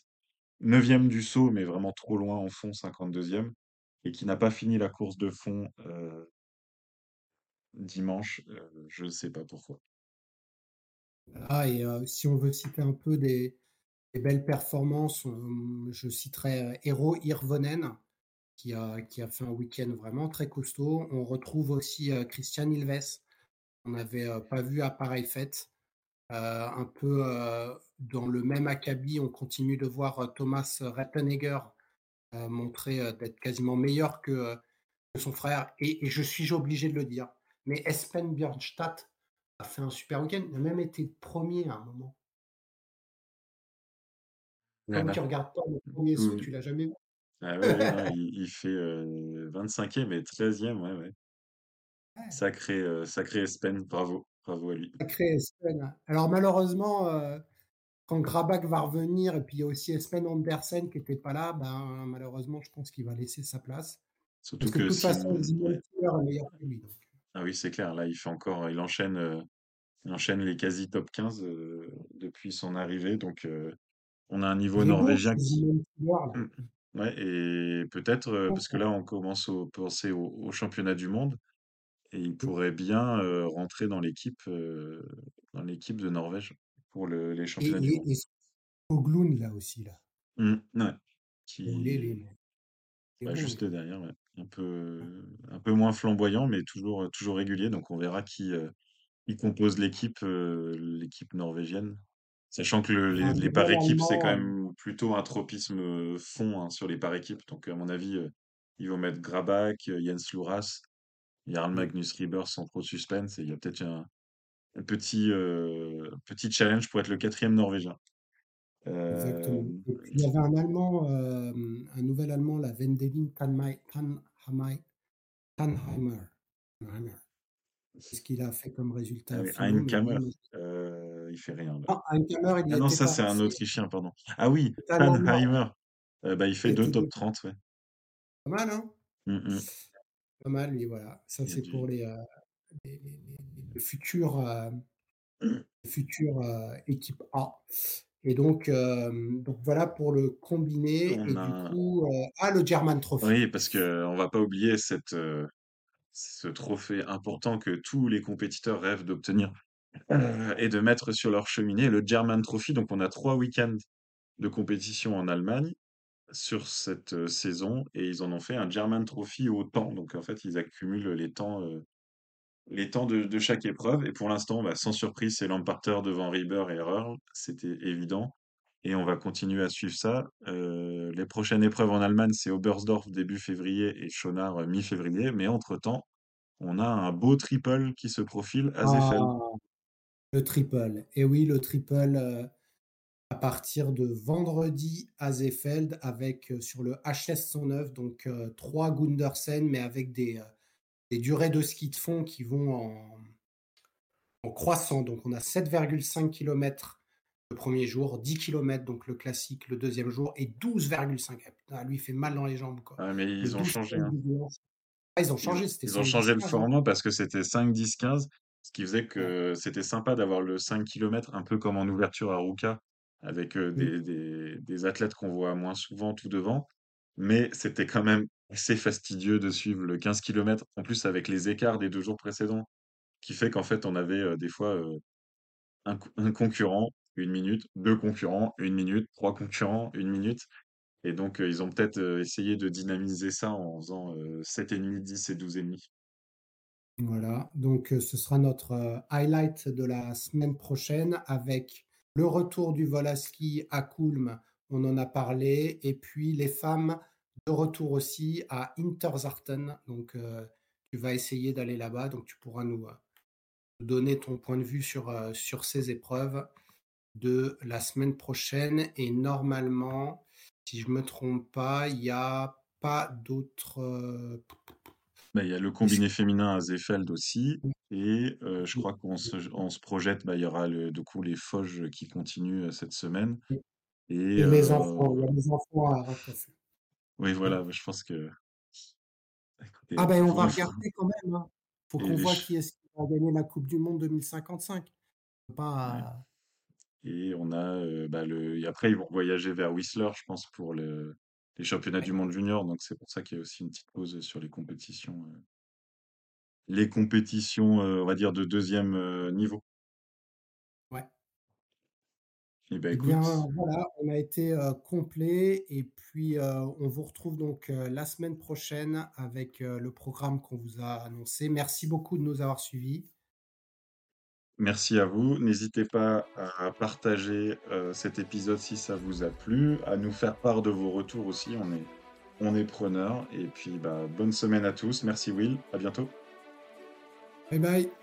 9e du saut, mais vraiment trop loin en fond, 52e, et qui n'a pas fini la course de fond euh, dimanche. euh, je ne sais pas pourquoi. Ah, et euh, si on veut citer un peu des, belles performances, je citerai Eero Hirvonen, qui a, a fait un week-end vraiment très costaud. On retrouve aussi Christian Ilves, qu'on n'avait pas vu à pareille fête. Un peu dans le même acabit, on continue de voir Thomas Rettenegger montrer d'être quasiment meilleur que, que son frère. Et, et je suis obligé de le dire. Mais Espen Björnstadt a fait un super week-end. Il a même été premier à un moment. Comme tu regardes pas le premier saut, Oui. tu l'as jamais vu? Ah ouais, ouais, non, il, il fait euh, 25e et 13e, ouais, ouais. Sacré, euh, sacré Espen, bravo, bravo à lui. Sacré Espen. Alors malheureusement, euh, quand Grabak va revenir, et puis il y a aussi Espen Andersen qui n'était pas là, ben, malheureusement, je pense qu'il va laisser sa place. Surtout Parce que de toute Sim- façon, ouais. Est meilleur que lui. donc. Ah oui, c'est clair, là il fait encore, il enchaîne. euh, Il enchaîne les quasi top 15 depuis son arrivée. Donc, on a un niveau Il norvégien qui. Là. Mmh. Ouais, et peut-être, euh, parce que là, on commence au penser au au championnat du monde et il pourrait bien, rentrer dans l'équipe, dans l'équipe de Norvège pour le les Et championnats du monde. et et Skoglund, là aussi, là. Mmh, ouais, qui bah, juste derrière, ouais. Un peu un peu moins flamboyant, mais toujours, toujours régulier. Donc on verra qui, qui compose l'équipe, l'équipe norvégienne. Sachant que le les un les par équipes, c'est quand heu, même plutôt un tropisme, fond, hein, sur les par équipes. Donc à mon avis, ils vont mettre Grabak, Jens Luras, Jarl mmh, Magnus Rieber sans trop de suspense et il y a peut-être un un petit, challenge pour être le quatrième norvégien. exactement. Puis il y avait un Allemand, hem, un nouvel Allemand, là, Wendelin Thanheimer. Thanheimer. Qu'est-ce qu'il a fait comme résultat ah oui, heu, il fait rien là. il Ah non, ça c'est un Autrichien, pardon. Ah oui, Tannheimer, bah, il fait 2 était top de 30, ouais. pas mal, hein? Mmh mh. Pas mal, lui, voilà. Ça, c'est pour du les, heu, les les les les futurs, heu, futures, heu, équipes A. Et donc, donc voilà pour le combiné et du coup, ah, le German Trophy. oui, parce qu'on va pas oublier cette, ce trophée important que tous les compétiteurs rêvent d'obtenir, et de mettre sur leur cheminée, le German Trophy. Donc on a 3 week-ends de compétition en Allemagne sur cette, saison et ils en ont fait un German Trophy au temps. Donc en fait, ils accumulent les temps, les temps de chaque épreuve et pour l'instant, bah, sans surprise, c'est Lamparter devant Rieber et Earl, c'était évident et on va continuer à suivre ça. Les prochaines épreuves en Allemagne, c'est Oberstdorf début février et Schonard, mi-février, mais entre-temps, on a un beau triple qui se profile à Seefeld. Ah, le triple et oui, le triple, à partir de vendredi à Seefeld avec, heu, sur le HS 109 donc heu, 3 Gundersen mais avec des, heu, des durées de ski de fond qui vont en en croissant. Donc on a 7,5 kilomètres le premier jour, 10 kilomètres donc le classique le deuxième jour et 12,5 ah lui il fait mal dans les jambes, quoi. Ah mais Le ils ont 12 changé, hein. Ah ils ont changé, ils ont 5, changé 10, le 15, hein? format parce que c'était 5-10-15, ce qui faisait que c'était sympa d'avoir le 5 kilomètres un peu comme en ouverture à Ruka avec, heu, Mmh. des des des athlètes qu'on voit moins souvent tout devant. Mais c'était quand même assez fastidieux de suivre le 15 kilomètres, en plus avec les écarts des 2 jours précédents, qui fait qu'en fait on avait, des fois, un co un concurrent, 1 minute, 2 concurrents, 1 minute, 3 concurrents, 1 minute et donc, ils ont peut-être, essayé de dynamiser ça en faisant, heu, 7,5, 10 et 12,5. Voilà, donc ce sera notre, highlight de la semaine prochaine avec le retour du vol à ski à Kulm, on en a parlé et puis les femmes de retour aussi à Interzarten donc heu, tu vas essayer d'aller là-bas donc tu pourras nous, heu, donner ton point de vue sur, heu, sur ces épreuves de la semaine prochaine. Et normalement, si je me trompe pas, il y a pas d'autres, Bah, il y a le combiné féminin à Seefeld aussi et je crois qu'on se on se projette, bah, il y aura le du coup les Vosges qui continuent, cette semaine. Et Et les enfants, il y heu, a les enfants à oui Mmh. voilà, je pense que Ah ben, on va faut regarder quand même, hein. Faut et qu'on les voit qui est-ce qui va gagner la coupe du monde 2055. Faut ouais. pas et on a, bah, le et après ils vont voyager vers Whistler, je pense pour le les championnats ouais, du monde junior, donc c'est pour ça qu'il y a aussi une petite pause, sur les compétitions, les compétitions, heu, on va dire de 2e, heu, niveau. ouais. Et bah, Eh bien, écoute voilà, on a été, heu, complet et puis, on vous retrouve donc, la semaine prochaine avec, le programme qu'on vous a annoncé. Merci beaucoup de nous avoir suivis. Merci à vous. N'hésitez pas à partager, cet épisode si ça vous a plu, à nous faire part de vos retours aussi, on est on est preneurs et puis, bah, bonne semaine à tous. Merci Will, à bientôt. Bye bye.